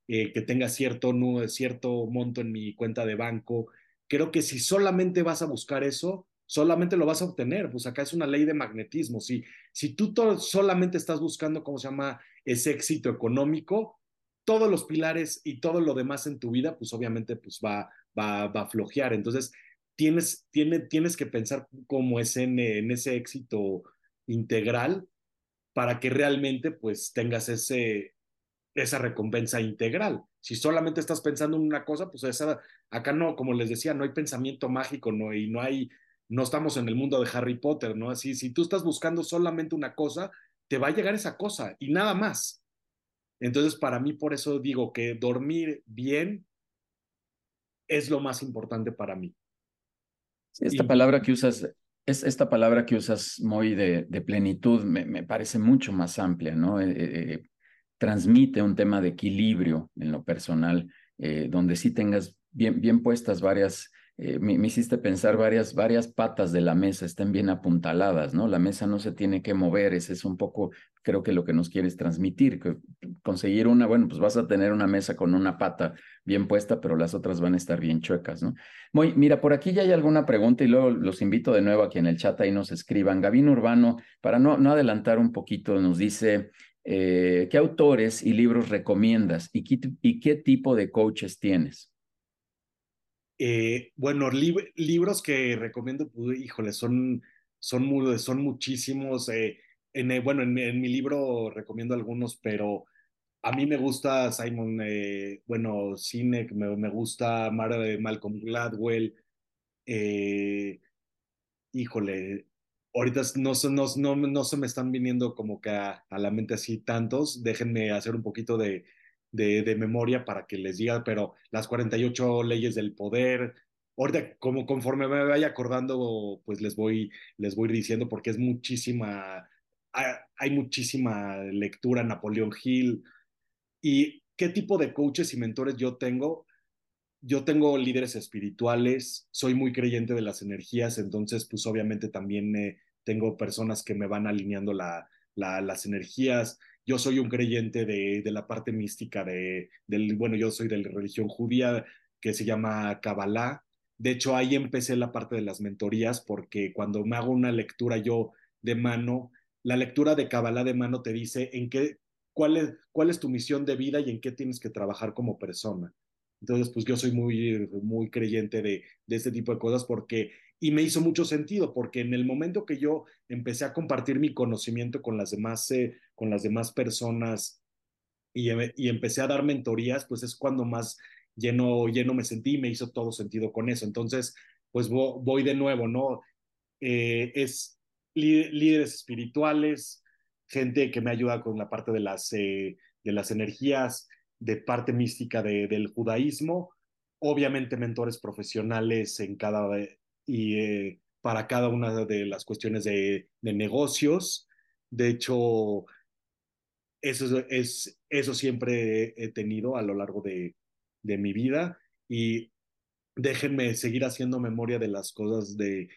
S2: eh, que tenga cierto, cierto monto en mi cuenta de banco. Creo que si solamente vas a buscar eso, solamente lo vas a obtener. Pues acá es una ley de magnetismo. Si, si tú solamente estás buscando, ¿cómo se llama?, ese éxito económico, todos los pilares y todo lo demás en tu vida, pues obviamente pues va, va, va a flojear. Entonces, tienes, tiene, tienes que pensar cómo es en, en ese éxito integral para que realmente pues tengas ese, esa recompensa integral. Si solamente estás pensando en una cosa, pues esa, acá no, como les decía, no hay pensamiento mágico, no, y no hay, no estamos en el mundo de Harry Potter, ¿no? Así, si tú estás buscando solamente una cosa, te va a llegar esa cosa y nada más. Entonces, para mí, por eso digo que dormir bien es lo más importante para mí.
S1: esta y, palabra que usas, es esta palabra que usas muy de, plenitud me, me, parece mucho más amplia, ¿no? Eh, eh, transmite un tema de equilibrio en lo personal, eh, donde sí tengas bien, bien puestas varias, eh, me, hiciste pensar varias, varias patas de la mesa estén bien apuntaladas, ¿no? La mesa no se tiene que mover, ese es un poco, creo que lo que nos quieres transmitir, conseguir una, bueno, pues vas a tener una mesa con una pata bien puesta, pero las otras van a estar bien chuecas, ¿no? Muy, mira, por aquí ya hay alguna pregunta y luego los invito de nuevo a que en el chat ahí nos escriban. Gavino Urbano, para no, no adelantar un poquito, nos dice, eh, ¿qué autores y libros recomiendas y qué, y qué tipo de coaches tienes?
S2: Eh, bueno, lib libros que recomiendo, pues, híjole, son, son, son muchísimos. Eh, en, eh, bueno, en, mi libro recomiendo algunos, pero a mí me gusta Simon, eh, bueno, Sinek, me, me gusta Mar Malcolm Gladwell, híjole, ahorita no, no, no, no se me están viniendo como que a, la mente así tantos, déjenme hacer un poquito de, de, memoria para que les diga, pero las 48 leyes del poder, ahorita como conforme me vaya acordando, pues les voy, les voy diciendo porque es muchísima, hay, muchísima lectura, Napoleón Hill, y qué tipo de coaches y mentores yo tengo, yo tengo líderes espirituales, soy muy creyente de las energías, entonces pues obviamente también eh, tengo personas que me van alineando la, las energías. Yo soy un creyente de, de la parte mística de, del, bueno, yo soy de la religión judía que se llama Kabbalah. De hecho, ahí empecé la parte de las mentorías porque cuando me hago una lectura yo de mano, la lectura de Kabbalah de mano te dice en qué, cuál es, cuál es tu misión de vida y en qué tienes que trabajar como persona. Entonces, pues yo soy muy, muy creyente de, de este tipo de cosas porque, y me hizo mucho sentido, porque en el momento que yo empecé a compartir mi conocimiento con las demás, eh, con las demás personas y, y, empecé a dar mentorías, pues es cuando más lleno, lleno me sentí y me hizo todo sentido con eso. Entonces, pues voy de nuevo, ¿no? Eh, es líderes espirituales, gente que me ayuda con la parte de las, eh, de las energías, de parte mística de, del judaísmo, obviamente mentores profesionales en cada y eh, para cada una de las cuestiones de, negocios. De hecho, eso, es, eso siempre he tenido a lo largo de, de mi vida y déjenme seguir haciendo memoria de las cosas de,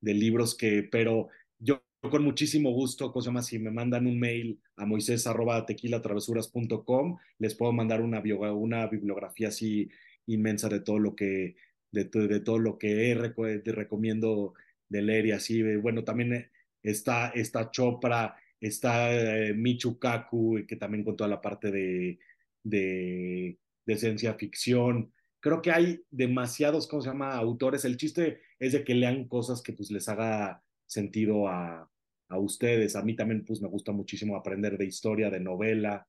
S2: de libros que, pero yo con muchísimo gusto, cosa más, si me mandan un mail a moisés tequilatravesuras.com, les puedo mandar una, bio, una bibliografía así inmensa de todo lo que, de, todo lo que te recomiendo de leer y así. Bueno, también está, está Chopra, está eh, Michu Kaku, que también con toda la parte de, de, ciencia ficción. Creo que hay demasiados, ¿cómo se llama?, autores. El chiste es de que lean cosas que pues les haga sentido a, a ustedes. A mí también pues me gusta muchísimo aprender de historia, de novela,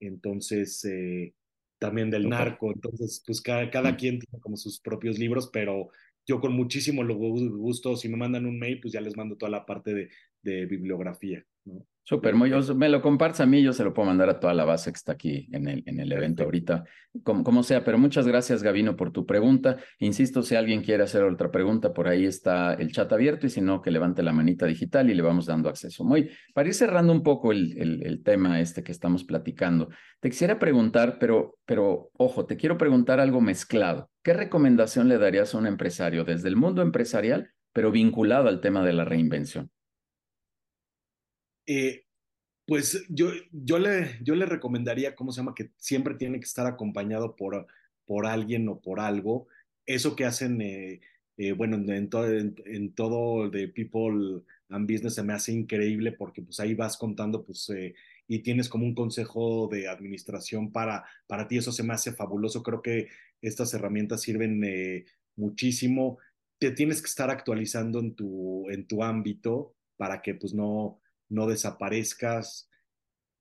S2: entonces eh, también del narco. Entonces pues cada, cada mm. quien tiene como sus propios libros, pero yo con muchísimo gusto, si me mandan un mail, pues ya les mando toda la parte de, de bibliografía. ¿no?
S1: Súper, me lo compartes a mí, yo se lo puedo mandar a toda la base que está aquí en el, en el evento ahorita, como, como sea, pero muchas gracias Gavino por tu pregunta. Insisto, si alguien quiere hacer otra pregunta, por ahí está el chat abierto y si no, que levante la manita digital y le vamos dando acceso. Muy, para ir cerrando un poco el, el, el tema este que estamos platicando, te quisiera preguntar, pero, pero ojo, te quiero preguntar algo mezclado. ¿Qué recomendación le darías a un empresario desde el mundo empresarial, pero vinculado al tema de la reinvención?
S2: Eh, pues yo, yo, le, yo le recomendaría, ¿cómo se llama? Que siempre tiene que estar acompañado por, por alguien o por algo. Eso que hacen, eh, eh, bueno, en, to, en, todo de People and Business se me hace increíble porque pues ahí vas contando, pues, eh, y tienes como un consejo de administración para, para ti. Eso se me hace fabuloso. Creo que estas herramientas sirven muchísimo. Te tienes que estar actualizando en tu, en tu ámbito para que pues no no desaparezcas,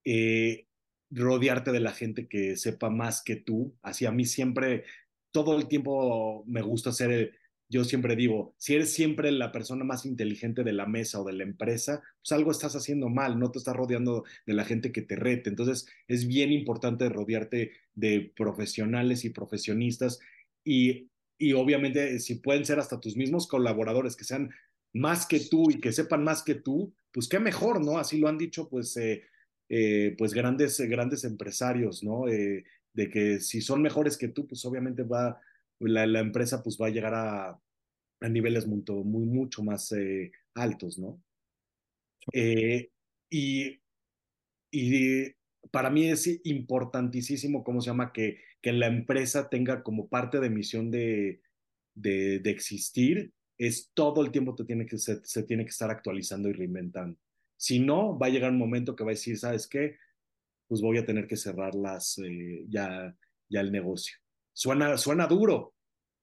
S2: eh, rodearte de la gente que sepa más que tú. Así a mí siempre, todo el tiempo me gusta ser, yo siempre digo, si eres siempre la persona más inteligente de la mesa o de la empresa, pues algo estás haciendo mal, no te estás rodeando de la gente que te rete. Entonces es bien importante rodearte de profesionales y profesionistas y, y obviamente si pueden ser hasta tus mismos colaboradores que sean más que tú y que sepan más que tú, pues qué mejor, ¿no? Así lo han dicho, pues, eh, eh, pues grandes, grandes empresarios, ¿no? Eh, de que si son mejores que tú, pues obviamente va, la, la empresa pues va a llegar a, a niveles muy, muy, mucho más eh, altos, ¿no? y, y para mí es importantísimo, ¿cómo se llama? Que, que la empresa tenga como parte de misión de, de, de existir es todo el tiempo te tiene que, se, tiene que estar actualizando y reinventando. Si no, va a llegar un momento que va a decir, ¿sabes qué? Pues voy a tener que cerrar las, eh, ya, ya el negocio. Suena, suena duro,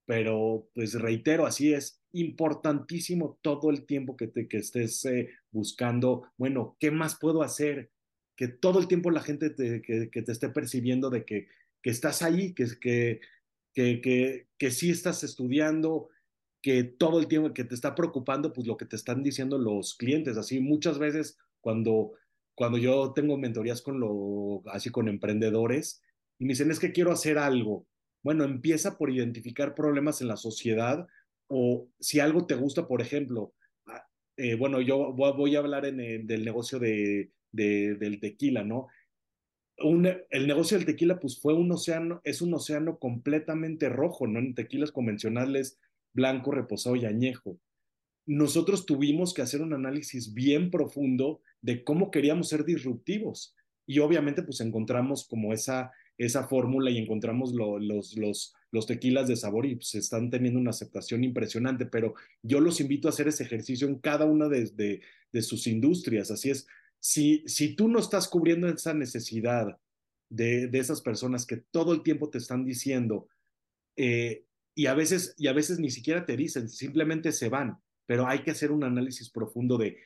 S2: pero pues reitero, así es importantísimo todo el tiempo que, te, que estés eh, buscando, bueno, ¿qué más puedo hacer? Que todo el tiempo la gente te, que, te esté percibiendo de que, que estás ahí, que, que, que, que sí estás estudiando, que todo el tiempo que te está preocupando, pues lo que te están diciendo los clientes. Así muchas veces cuando, cuando yo tengo mentorías con lo, así con emprendedores y me dicen, es que quiero hacer algo. Bueno, empieza por identificar problemas en la sociedad o si algo te gusta, por ejemplo, ah, eh, bueno, yo voy a hablar en el, del negocio de, de, del tequila, ¿no? El negocio del tequila, pues fue un océano, es un océano completamente rojo, ¿no? En tequilas convencionales, blanco, reposado y añejo. Nosotros tuvimos que hacer un análisis bien profundo de cómo queríamos ser disruptivos. Y obviamente, pues encontramos como esa, esa fórmula y encontramos lo, los, los, tequilas de sabor y pues están teniendo una aceptación impresionante, pero yo los invito a hacer ese ejercicio en cada una de, de, de sus industrias. Así es, si, si tú no estás cubriendo esa necesidad de, de esas personas que todo el tiempo te están diciendo, eh, y, a veces, y a veces ni siquiera te dicen, simplemente se van, pero hay que hacer un análisis profundo de,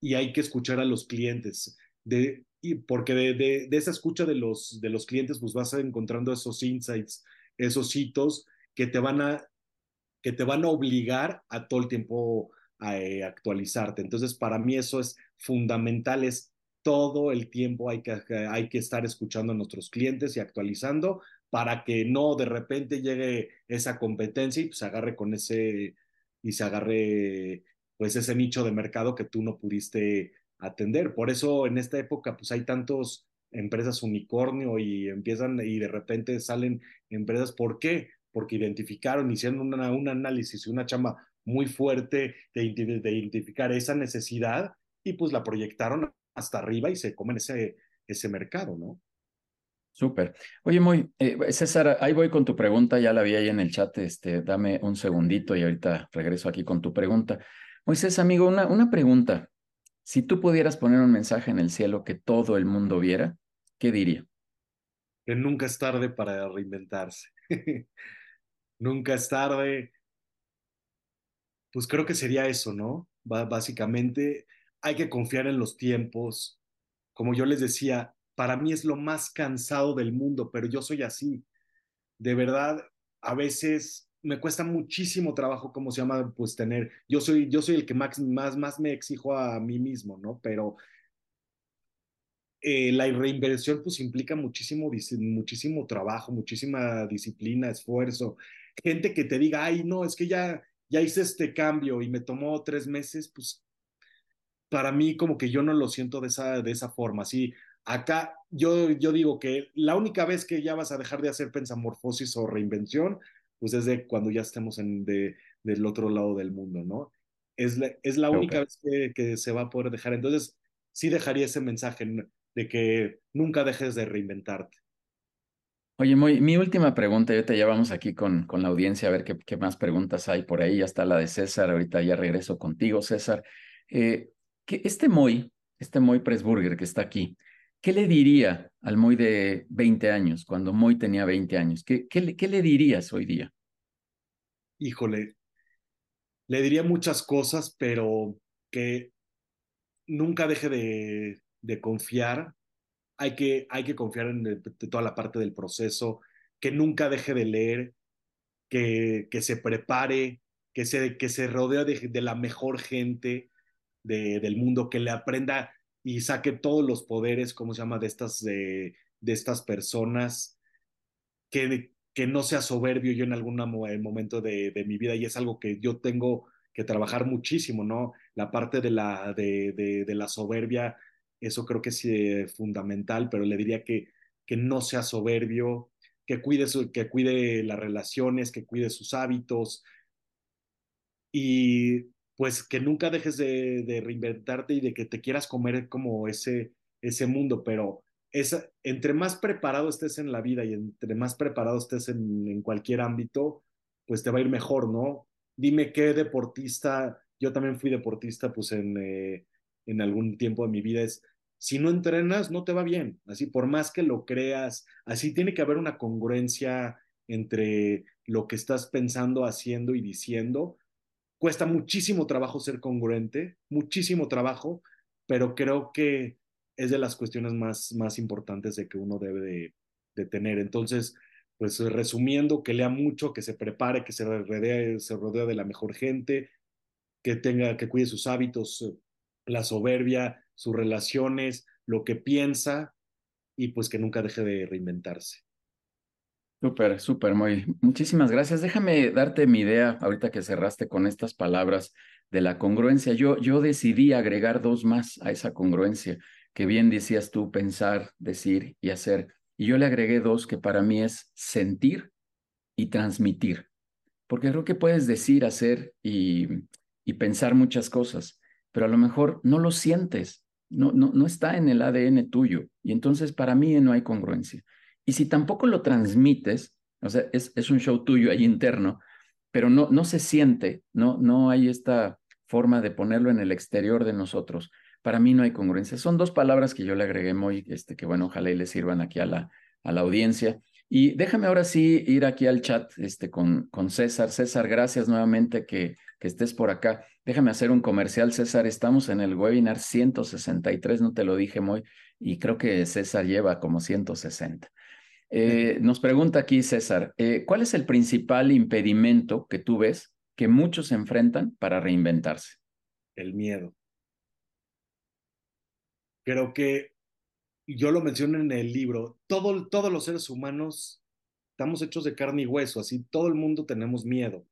S2: y hay que escuchar a los clientes, de, y porque de, de, esa escucha de los, de los clientes, pues vas a encontrando esos insights, esos hitos que te van a, que te van a obligar a todo el tiempo a, eh, actualizarte. Entonces, para mí eso es fundamental, es todo el tiempo hay que, hay que estar escuchando a nuestros clientes y actualizando para que no de repente llegue esa competencia y pues, se agarre con ese y se agarre pues ese nicho de mercado que tú no pudiste atender. Por eso en esta época pues hay tantos empresas unicornio y empiezan y de repente salen empresas. ¿Por qué? Porque identificaron, hicieron una, un análisis y una chamba muy fuerte de, de, identificar esa necesidad y pues la proyectaron hasta arriba y se comen ese, ese mercado, ¿no?
S1: Súper. Oye, muy, eh, César, ahí voy con tu pregunta, ya la vi ahí en el chat, este, dame un segundito y ahorita regreso aquí con tu pregunta. Moisés, amigo, una, una pregunta. Si tú pudieras poner un mensaje en el cielo que todo el mundo viera, ¿qué diría?
S2: Que nunca es tarde para reinventarse. nunca es tarde pues creo que sería eso, ¿no? básicamente hay que confiar en los tiempos. Como yo les decía, para mí es lo más cansado del mundo, pero yo soy así. De verdad, a veces me cuesta muchísimo trabajo, ¿cómo se llama? Pues tener, yo soy, yo soy el que más, más, más me exijo a mí mismo, ¿no? Pero eh, la reinversión pues implica muchísimo, muchísimo trabajo, muchísima disciplina, esfuerzo. Gente que te diga, ay, no, es que ya, ya hice este cambio y me tomó tres meses, pues para mí como que yo no lo siento de esa, de esa forma. Así, acá yo, yo digo que la única vez que ya vas a dejar de hacer pensamorfosis o reinvención, pues es de cuando ya estemos en, de, del otro lado del mundo, ¿no? Es la, es la única vez que, que, se va a poder dejar. Entonces, sí dejaría ese mensaje de que nunca dejes de reinventarte.
S1: Oye, muy, mi última pregunta, ahorita ya vamos aquí con, con la audiencia a ver qué, qué, más preguntas hay por ahí. Ya está la de César, ahorita ya regreso contigo, César. Eh, que este Moy, este Moy Pressburger que está aquí, ¿qué le diría al Moy de 20 años, cuando Moy tenía 20 años? ¿Qué, qué, le dirías hoy día?
S2: Híjole, le diría muchas cosas, pero que nunca deje de, confiar hay que, hay que confiar en toda la parte del proceso, que nunca deje de leer, que, que se prepare, que se, que se rodee de, de la mejor gente de, del mundo, que le aprenda y saque todos los poderes, ¿cómo se llama?, de estas, de, de estas personas, que, que no sea soberbio yo en algún momento de, de, mi vida y es algo que yo tengo que trabajar muchísimo, ¿no? La parte de la, de, de, la soberbia eso creo que es fundamental, pero le diría que, que no sea soberbio, que cuide, su, que cuide las relaciones, que cuide sus hábitos y pues que nunca dejes de, reinventarte y de que te quieras comer como ese, ese mundo, pero es, entre más preparado estés en la vida y entre más preparado estés en, en cualquier ámbito, pues te va a ir mejor, ¿no? Dime qué deportista, yo también fui deportista pues en... Eh, en algún tiempo de mi vida es, si no entrenas, no te va bien. Así, por más que lo creas, así tiene que haber una congruencia entre lo que estás pensando, haciendo y diciendo. Cuesta muchísimo trabajo ser congruente, muchísimo trabajo, pero creo que es de las cuestiones más, más importantes de que uno debe de, tener. Entonces, pues resumiendo, que lea mucho, que se prepare, que se rodee, se rodee de la mejor gente, que tenga, que cuide sus hábitos, la soberbia, sus relaciones, lo que piensa y pues que nunca deje de reinventarse.
S1: Súper, súper, muy. Muchísimas gracias. Déjame darte mi idea ahorita que cerraste con estas palabras de la congruencia. Yo, yo decidí agregar dos más a esa congruencia, que bien decías tú, pensar, decir y hacer. Y yo le agregué dos que para mí es sentir y transmitir. Porque creo que puedes decir, hacer y, y pensar muchas cosas, pero a lo mejor no lo sientes, no, no, no está en el ADN tuyo. Y entonces para mí no hay congruencia. Y si tampoco lo transmites, o sea, es, un show tuyo ahí interno, pero no, no se siente, no, no hay esta forma de ponerlo en el exterior de nosotros. Para mí no hay congruencia. Son dos palabras que yo le agregué muy, este, que bueno, ojalá y le sirvan aquí a la, a la audiencia. Y déjame ahora sí ir aquí al chat este, con, con César. César, gracias nuevamente que, que estés por acá. Déjame hacer un comercial, César. Estamos en el webinar 163, no te lo dije muy, y creo que César lleva como 160. Eh, nos pregunta aquí César, eh, ¿cuál es el principal impedimento que tú ves que muchos enfrentan para reinventarse?
S2: El miedo. Creo que yo lo menciono en el libro, todo, todos los seres humanos estamos hechos de carne y hueso, así todo el mundo tenemos miedo,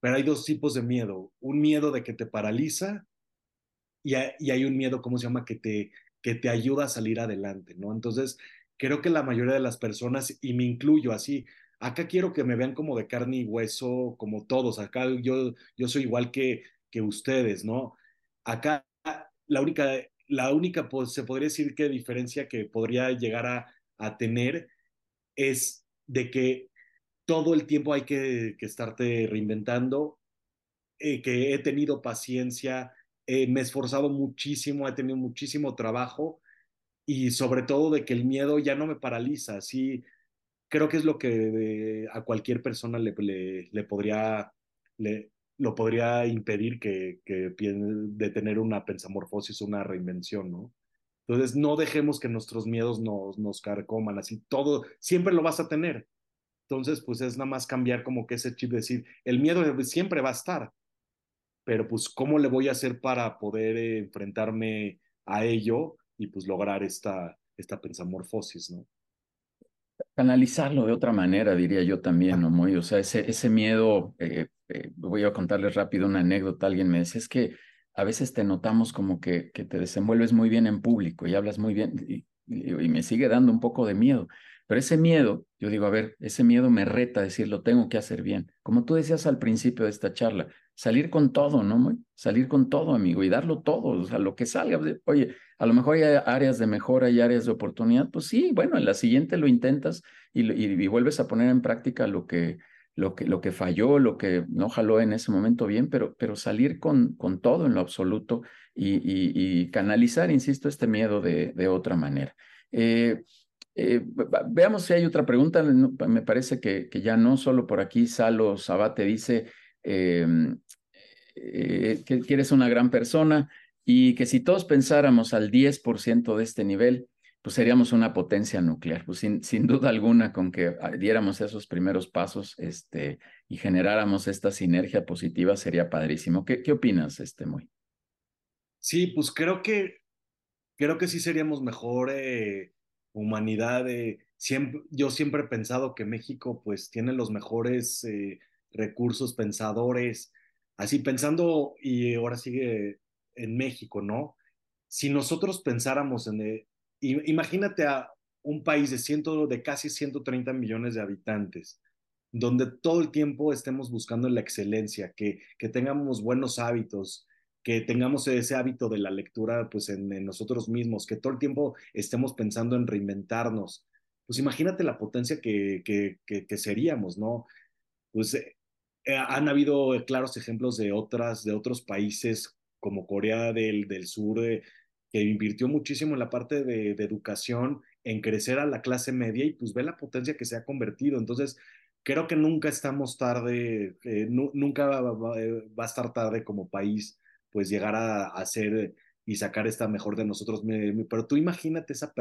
S2: pero hay dos tipos de miedo, un miedo de que te paraliza y hay, y hay un miedo, ¿cómo se llama?, que te, que te ayuda a salir adelante, ¿no? Entonces, creo que la mayoría de las personas, y me incluyo así, acá quiero que me vean como de carne y hueso, como todos, acá yo, yo soy igual que, que ustedes, ¿no? Acá la única, la única, pues, se podría decir que diferencia que podría llegar a, a tener es de que todo el tiempo hay que, que estarte reinventando, eh, que he tenido paciencia, eh, me he esforzado muchísimo, he tenido muchísimo trabajo y sobre todo de que el miedo ya no me paraliza. Sí, creo que es lo que a cualquier persona le, le, podría, le, lo podría impedir que, que de tener una pensamorfosis, una reinvención, ¿no? Entonces, no dejemos que nuestros miedos nos, nos carcoman, así todo, siempre lo vas a tener. Entonces, pues es nada más cambiar como que ese chip, decir, el miedo siempre va a estar, pero pues, ¿cómo le voy a hacer para poder enfrentarme a ello? Y pues lograr esta, esta pensamorfosis, ¿no?
S1: Canalizarlo de otra manera, diría yo también, ¿no? Muy, o sea, ese, ese miedo, eh, eh, voy a contarles rápido una anécdota, alguien me decía, es que a veces te notamos como que, que te desenvuelves muy bien en público y hablas muy bien, y, y, me sigue dando un poco de miedo, pero ese miedo, yo digo, a ver, ese miedo me reta a decir, lo tengo que hacer bien. Como tú decías al principio de esta charla, salir con todo, ¿no? Salir con todo, amigo, y darlo todo, o sea, lo que salga. Oye, a lo mejor hay áreas de mejora y áreas de oportunidad, pues sí, bueno, en la siguiente lo intentas y, y, vuelves a poner en práctica lo que, lo que, lo que falló, lo que no jaló en ese momento bien, pero, pero salir con, con todo en lo absoluto y, canalizar, insisto, este miedo de, de otra manera. Eh, eh, veamos si hay otra pregunta. Me parece que, que, ya no, solo por aquí Salo Sabate dice, Em, eh, que, eres una gran persona y que si todos pensáramos al 10% de este nivel, pues seríamos una potencia nuclear. Pues sin, sin, duda alguna, con que ah, diéramos esos primeros pasos este, y generáramos esta sinergia positiva, sería padrísimo. ¿Qué, qué opinas, este, Muy?
S2: Sí, pues creo que, creo que sí seríamos mejor eh, humanidad. Eh, yo siempre he pensado que México pues tiene los mejores eh, recursos pensadores, así pensando, y ahora sigue en México, ¿no? Si nosotros pensáramos en, eh, imagínate a un país de, ciento, de casi 130 millones de habitantes, donde todo el tiempo estemos buscando la excelencia, que, que tengamos buenos hábitos, que tengamos ese hábito de la lectura pues en, nosotros mismos, que todo el tiempo estemos pensando en reinventarnos. Pues imagínate la potencia que, que, que, seríamos, ¿no? Pues eh, han habido claros ejemplos de otras, de otros países como Corea del, del Sur, eh, que invirtió muchísimo en la parte de, de, educación, en crecer a la clase media y pues ve la potencia que se ha convertido. Entonces, creo que nunca estamos tarde, eh, nunca va, va, va, a estar tarde como país, pues llegar a, hacer y sacar esta mejor de nosotros. Pero tú imagínate esa,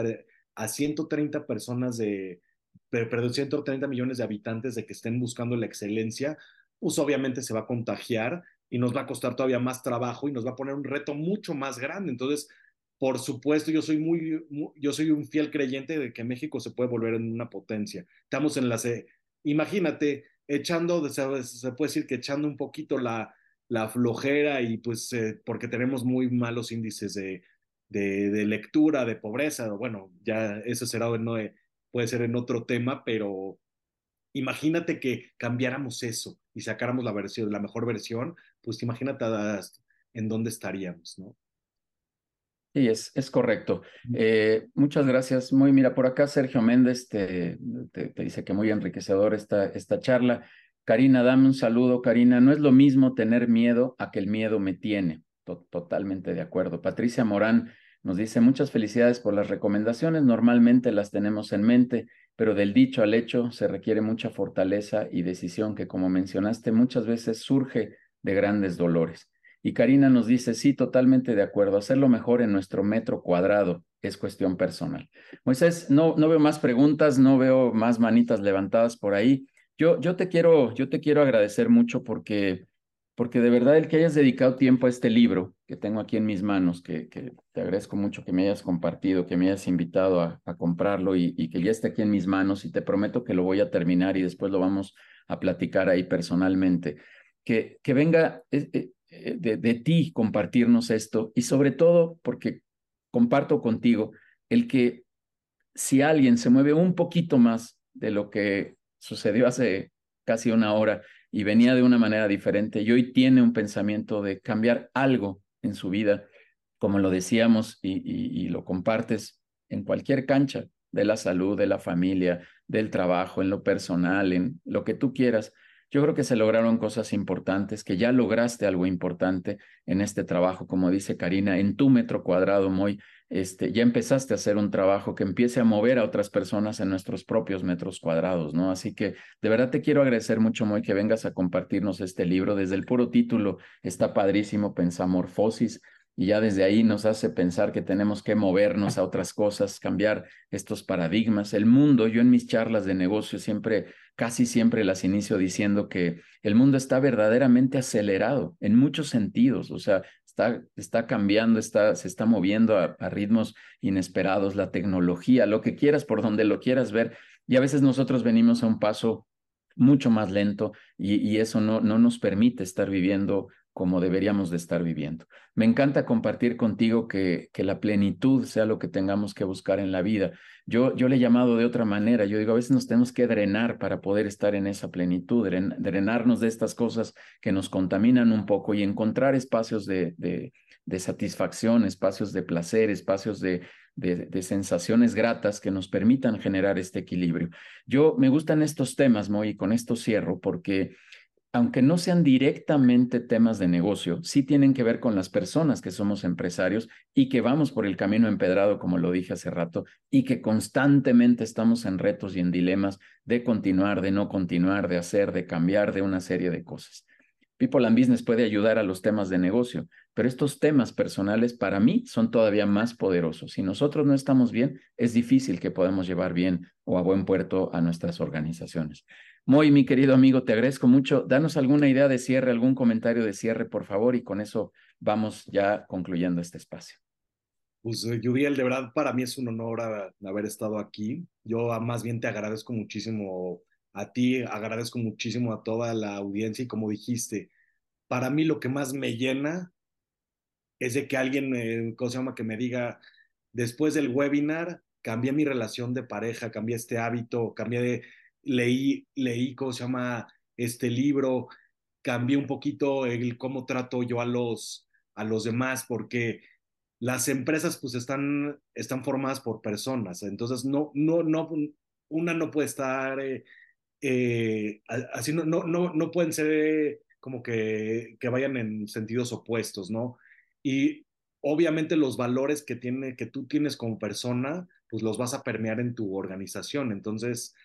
S2: a 130 personas de, pero 130 millones de habitantes de que estén buscando la excelencia, pues obviamente se va a contagiar y nos va a costar todavía más trabajo y nos va a poner un reto mucho más grande. Entonces, por supuesto, yo soy muy, yo soy un fiel creyente de que México se puede volver en una potencia. Estamos en la, imagínate, echando, se puede decir que echando un poquito la, la flojera y pues eh, porque tenemos muy malos índices de, de, de, lectura, de pobreza, bueno, ya eso será, no, puede ser en otro tema, pero imagínate que cambiáramos eso y sacáramos la versión, la mejor versión, pues imagínate en dónde estaríamos, ¿no?
S1: Sí, es, es correcto. Eh, muchas gracias. Muy, mira, por acá Sergio Méndez te, te, dice que muy enriquecedor esta, esta charla. Karina, dame un saludo, Karina. No es lo mismo tener miedo a que el miedo me tiene. totalmente de acuerdo. Patricia Morán nos dice muchas felicidades por las recomendaciones. Normalmente las tenemos en mente, pero del dicho al hecho se requiere mucha fortaleza y decisión que, como mencionaste, muchas veces surge de grandes dolores. Y Karina nos dice, sí, totalmente de acuerdo, hacerlo mejor en nuestro metro cuadrado es cuestión personal. Moisés, no, no veo más preguntas, no veo más manitas levantadas por ahí. Yo, yo, te, quiero, yo te quiero agradecer mucho porque, porque de verdad el que hayas dedicado tiempo a este libro que tengo aquí en mis manos, que, te agradezco mucho que me hayas compartido, que me hayas invitado a, comprarlo y, que ya esté aquí en mis manos y te prometo que lo voy a terminar y después lo vamos a platicar ahí personalmente. Que, venga, eh, eh, eh, de, ti compartirnos esto y sobre todo porque comparto contigo el que si alguien se mueve un poquito más de lo que sucedió hace casi una hora y venía de una manera diferente y hoy tiene un pensamiento de cambiar algo en su vida, como lo decíamos y lo compartes en cualquier cancha de la salud, de la familia, del trabajo, en lo personal, en lo que tú quieras, yo creo que se lograron cosas importantes, que ya lograste algo importante en este trabajo, como dice Karina, en tu metro cuadrado, muy, este, ya empezaste a hacer un trabajo que empiece a mover a otras personas en nuestros propios metros cuadrados, ¿no? Así que de verdad te quiero agradecer mucho, muy que vengas a compartirnos este libro. Desde el puro título está padrísimo, Pensamorfosis y ya desde ahí nos hace pensar que tenemos que movernos a otras cosas, cambiar estos paradigmas. El mundo, yo en mis charlas de negocio siempre, casi siempre las inicio diciendo que el mundo está verdaderamente acelerado en muchos sentidos, o sea, está, está cambiando, está, se está moviendo a, a ritmos inesperados, la tecnología, lo que quieras, por donde lo quieras ver. Y a veces nosotros venimos a un paso mucho más lento y, y, eso no, no nos permite estar viviendo como deberíamos de estar viviendo. Me encanta compartir contigo que, que la plenitud sea lo que tengamos que buscar en la vida. Yo, yo le he llamado de otra manera. Yo digo, a veces nos tenemos que drenar para poder estar en esa plenitud, drenarnos de estas cosas que nos contaminan un poco y encontrar espacios de, de, satisfacción, espacios de placer, espacios de, de, sensaciones gratas que nos permitan generar este equilibrio. Yo me gustan estos temas, Moy, y con esto cierro, porque aunque no sean directamente temas de negocio, sí tienen que ver con las personas que somos empresarios y que vamos por el camino empedrado, como lo dije hace rato, y que constantemente estamos en retos y en dilemas de continuar, de no continuar, de hacer, de cambiar, de una serie de cosas. People and Business puede ayudar a los temas de negocio, pero estos temas personales para mí son todavía más poderosos. Si nosotros no estamos bien, es difícil que podamos llevar bien o a buen puerto a nuestras organizaciones. Muy, mi querido amigo, te agradezco mucho. Danos alguna idea de cierre, algún comentario de cierre, por favor, y con eso vamos ya concluyendo este espacio.
S2: Pues, eh, de verdad, para mí es un honor haber estado aquí. Yo ah, más bien te agradezco muchísimo a ti, agradezco muchísimo a toda la audiencia y como dijiste, para mí lo que más me llena es de que alguien, ¿cómo se llama? Que me diga, después del webinar, cambié mi relación de pareja, cambié este hábito, cambié de leí, leí, ¿cómo se llama? Este libro, cambié un poquito el cómo trato yo a los, a los demás, porque las empresas pues están, están formadas por personas, entonces no, no, no, una no puede estar eh, eh, así, no, no, no, no pueden ser como que, que vayan en sentidos opuestos, ¿no? Y obviamente los valores que, tiene, que tú tienes como persona, pues los vas a permear en tu organización, entonces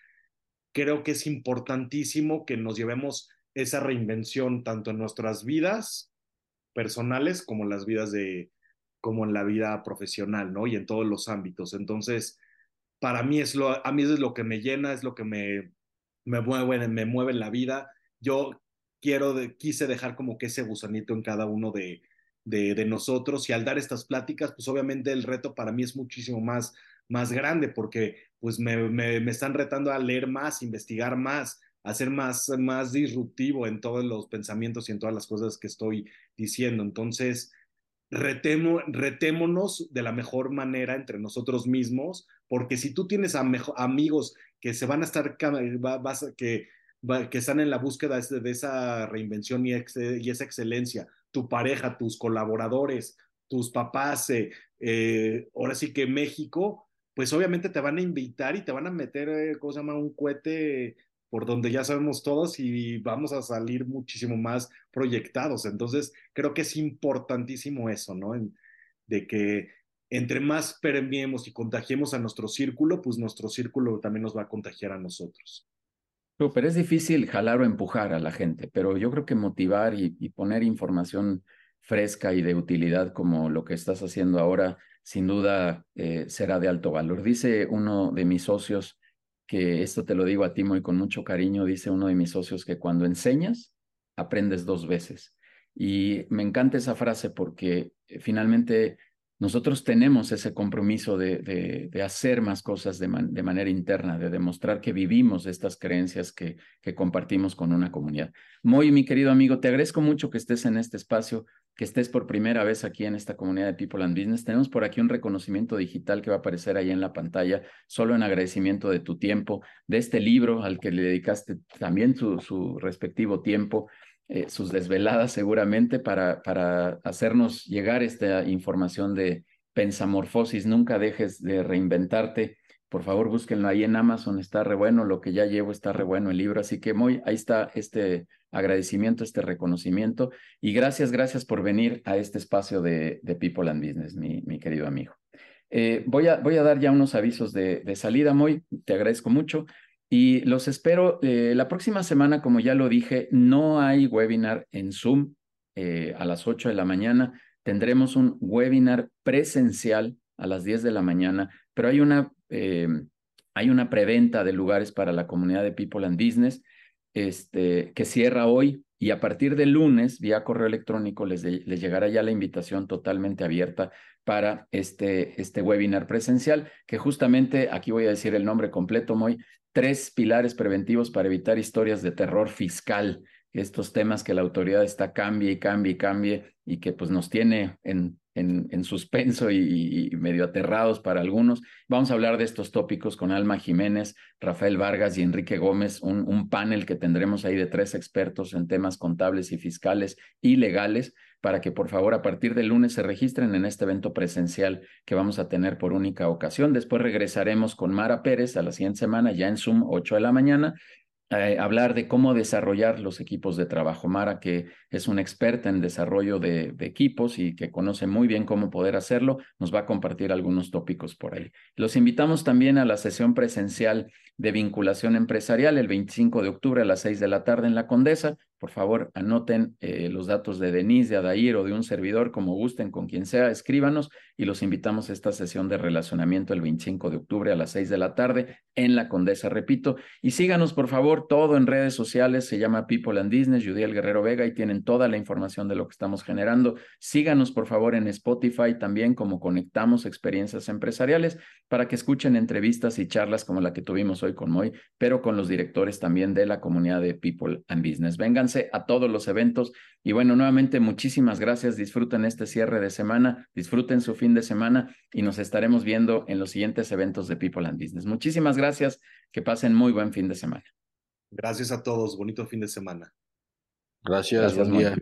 S2: creo que es importantísimo que nos llevemos esa reinvención tanto en nuestras vidas personales como en las vidas de como en la vida profesional, ¿no? Y en todos los ámbitos. Entonces, para mí es lo, a mí es lo que me llena, es lo que me, me mueve, me mueve en la vida. Yo quiero, quise dejar como que ese gusanito en cada uno de, de, de, nosotros y al dar estas pláticas, pues obviamente el reto para mí es muchísimo más, más grande porque pues me, me, me están retando a leer más, investigar más, a ser más, más disruptivo en todos los pensamientos y en todas las cosas que estoy diciendo. Entonces, retemo, retémonos de la mejor manera entre nosotros mismos, porque si tú tienes a amigos que se van a estar, vas, que, que están en la búsqueda de esa reinvención y, ex, y esa excelencia, tu pareja, tus colaboradores, tus papás, eh, eh, ahora sí que México, pues obviamente te van a invitar y te van a meter, eh, ¿cómo se llama? Un cohete por donde ya sabemos todos y vamos a salir muchísimo más proyectados. Entonces, creo que es importantísimo eso, ¿no? De que entre más permeemos y contagiemos a nuestro círculo, pues nuestro círculo también nos va a contagiar a nosotros.
S1: Pero es difícil jalar o empujar a la gente, pero yo creo que motivar y poner información fresca y de utilidad como lo que estás haciendo ahora, sin duda eh, será de alto valor. Dice uno de mis socios, que esto te lo digo a ti muy con mucho cariño, dice uno de mis socios que cuando enseñas, aprendes dos veces. Y me encanta esa frase porque eh, finalmente nosotros tenemos ese compromiso de, de, hacer más cosas de, de, manera interna, de demostrar que vivimos estas creencias que, que compartimos con una comunidad. Muy, mi querido amigo, te agradezco mucho que estés en este espacio que estés por primera vez aquí en esta comunidad de People and Business. Tenemos por aquí un reconocimiento digital que va a aparecer ahí en la pantalla, solo en agradecimiento de tu tiempo, de este libro al que le dedicaste también su, respectivo tiempo. Eh, sus desveladas seguramente para, para hacernos llegar esta información de pensamorfosis. Nunca dejes de reinventarte. Por favor, búsquenlo ahí en Amazon, está re bueno, lo que ya llevo está re bueno el libro, así que muy, ahí está este agradecimiento, este reconocimiento y gracias, gracias por venir a este espacio de, People and Business, mi, mi querido amigo. Eh, voy, a, voy a dar ya unos avisos de, de salida, muy, te agradezco mucho y los espero eh, la próxima semana, como ya lo dije, no hay webinar en Zoom eh, a las 8 de la mañana, tendremos un webinar presencial a las 10 de la mañana, pero hay una, eh, hay una preventa de lugares para la comunidad de People and Business este, que cierra hoy y a partir del lunes, vía correo electrónico, les, les llegará ya la invitación totalmente abierta para este, este webinar presencial, que justamente, aquí voy a decir el nombre completo, Moy, tres pilares preventivos para evitar historias de terror fiscal, estos temas que la autoridad está cambie y cambie y cambie y que pues nos tiene en en, suspenso y, medio aterrados para algunos. Vamos a hablar de estos tópicos con Alma Jiménez, Rafael Vargas y Enrique Gómez, un, un panel que tendremos ahí de tres expertos en temas contables y fiscales y legales para que por favor a partir del lunes se registren en este evento presencial que vamos a tener por única ocasión. Después regresaremos con Mara Pérez a la siguiente semana, ya en Zoom, 8 de la mañana, eh, hablar de cómo desarrollar los equipos de trabajo. Mara, que es una experta en desarrollo de, de, equipos y que conoce muy bien cómo poder hacerlo, nos va a compartir algunos tópicos por ahí. Los invitamos también a la sesión presencial de vinculación empresarial el 25 de octubre a las 6 de la tarde en la Condesa. Por favor, anoten eh, los datos de Denise, de Adair o de un servidor, como gusten, con quien sea, escríbanos y los invitamos a esta sesión de relacionamiento el 25 de octubre a las 6 de la tarde en la Condesa, repito. Y síganos, por favor, todo en redes sociales, se llama People and Business, Judiel Guerrero Vega, y tienen toda la información de lo que estamos generando. Síganos, por favor, en Spotify también, como Conectamos Experiencias Empresariales, para que escuchen entrevistas y charlas como la que tuvimos hoy con Moy, pero con los directores también de la comunidad de People and Business. A todos los eventos y bueno, nuevamente muchísimas gracias. Disfruten este cierre de semana, disfruten su fin de semana y nos estaremos viendo en los siguientes eventos de People and Business. Muchísimas gracias. Que pasen muy buen fin de semana.
S2: Gracias a todos. Bonito fin de semana.
S3: Gracias, gracias buen día.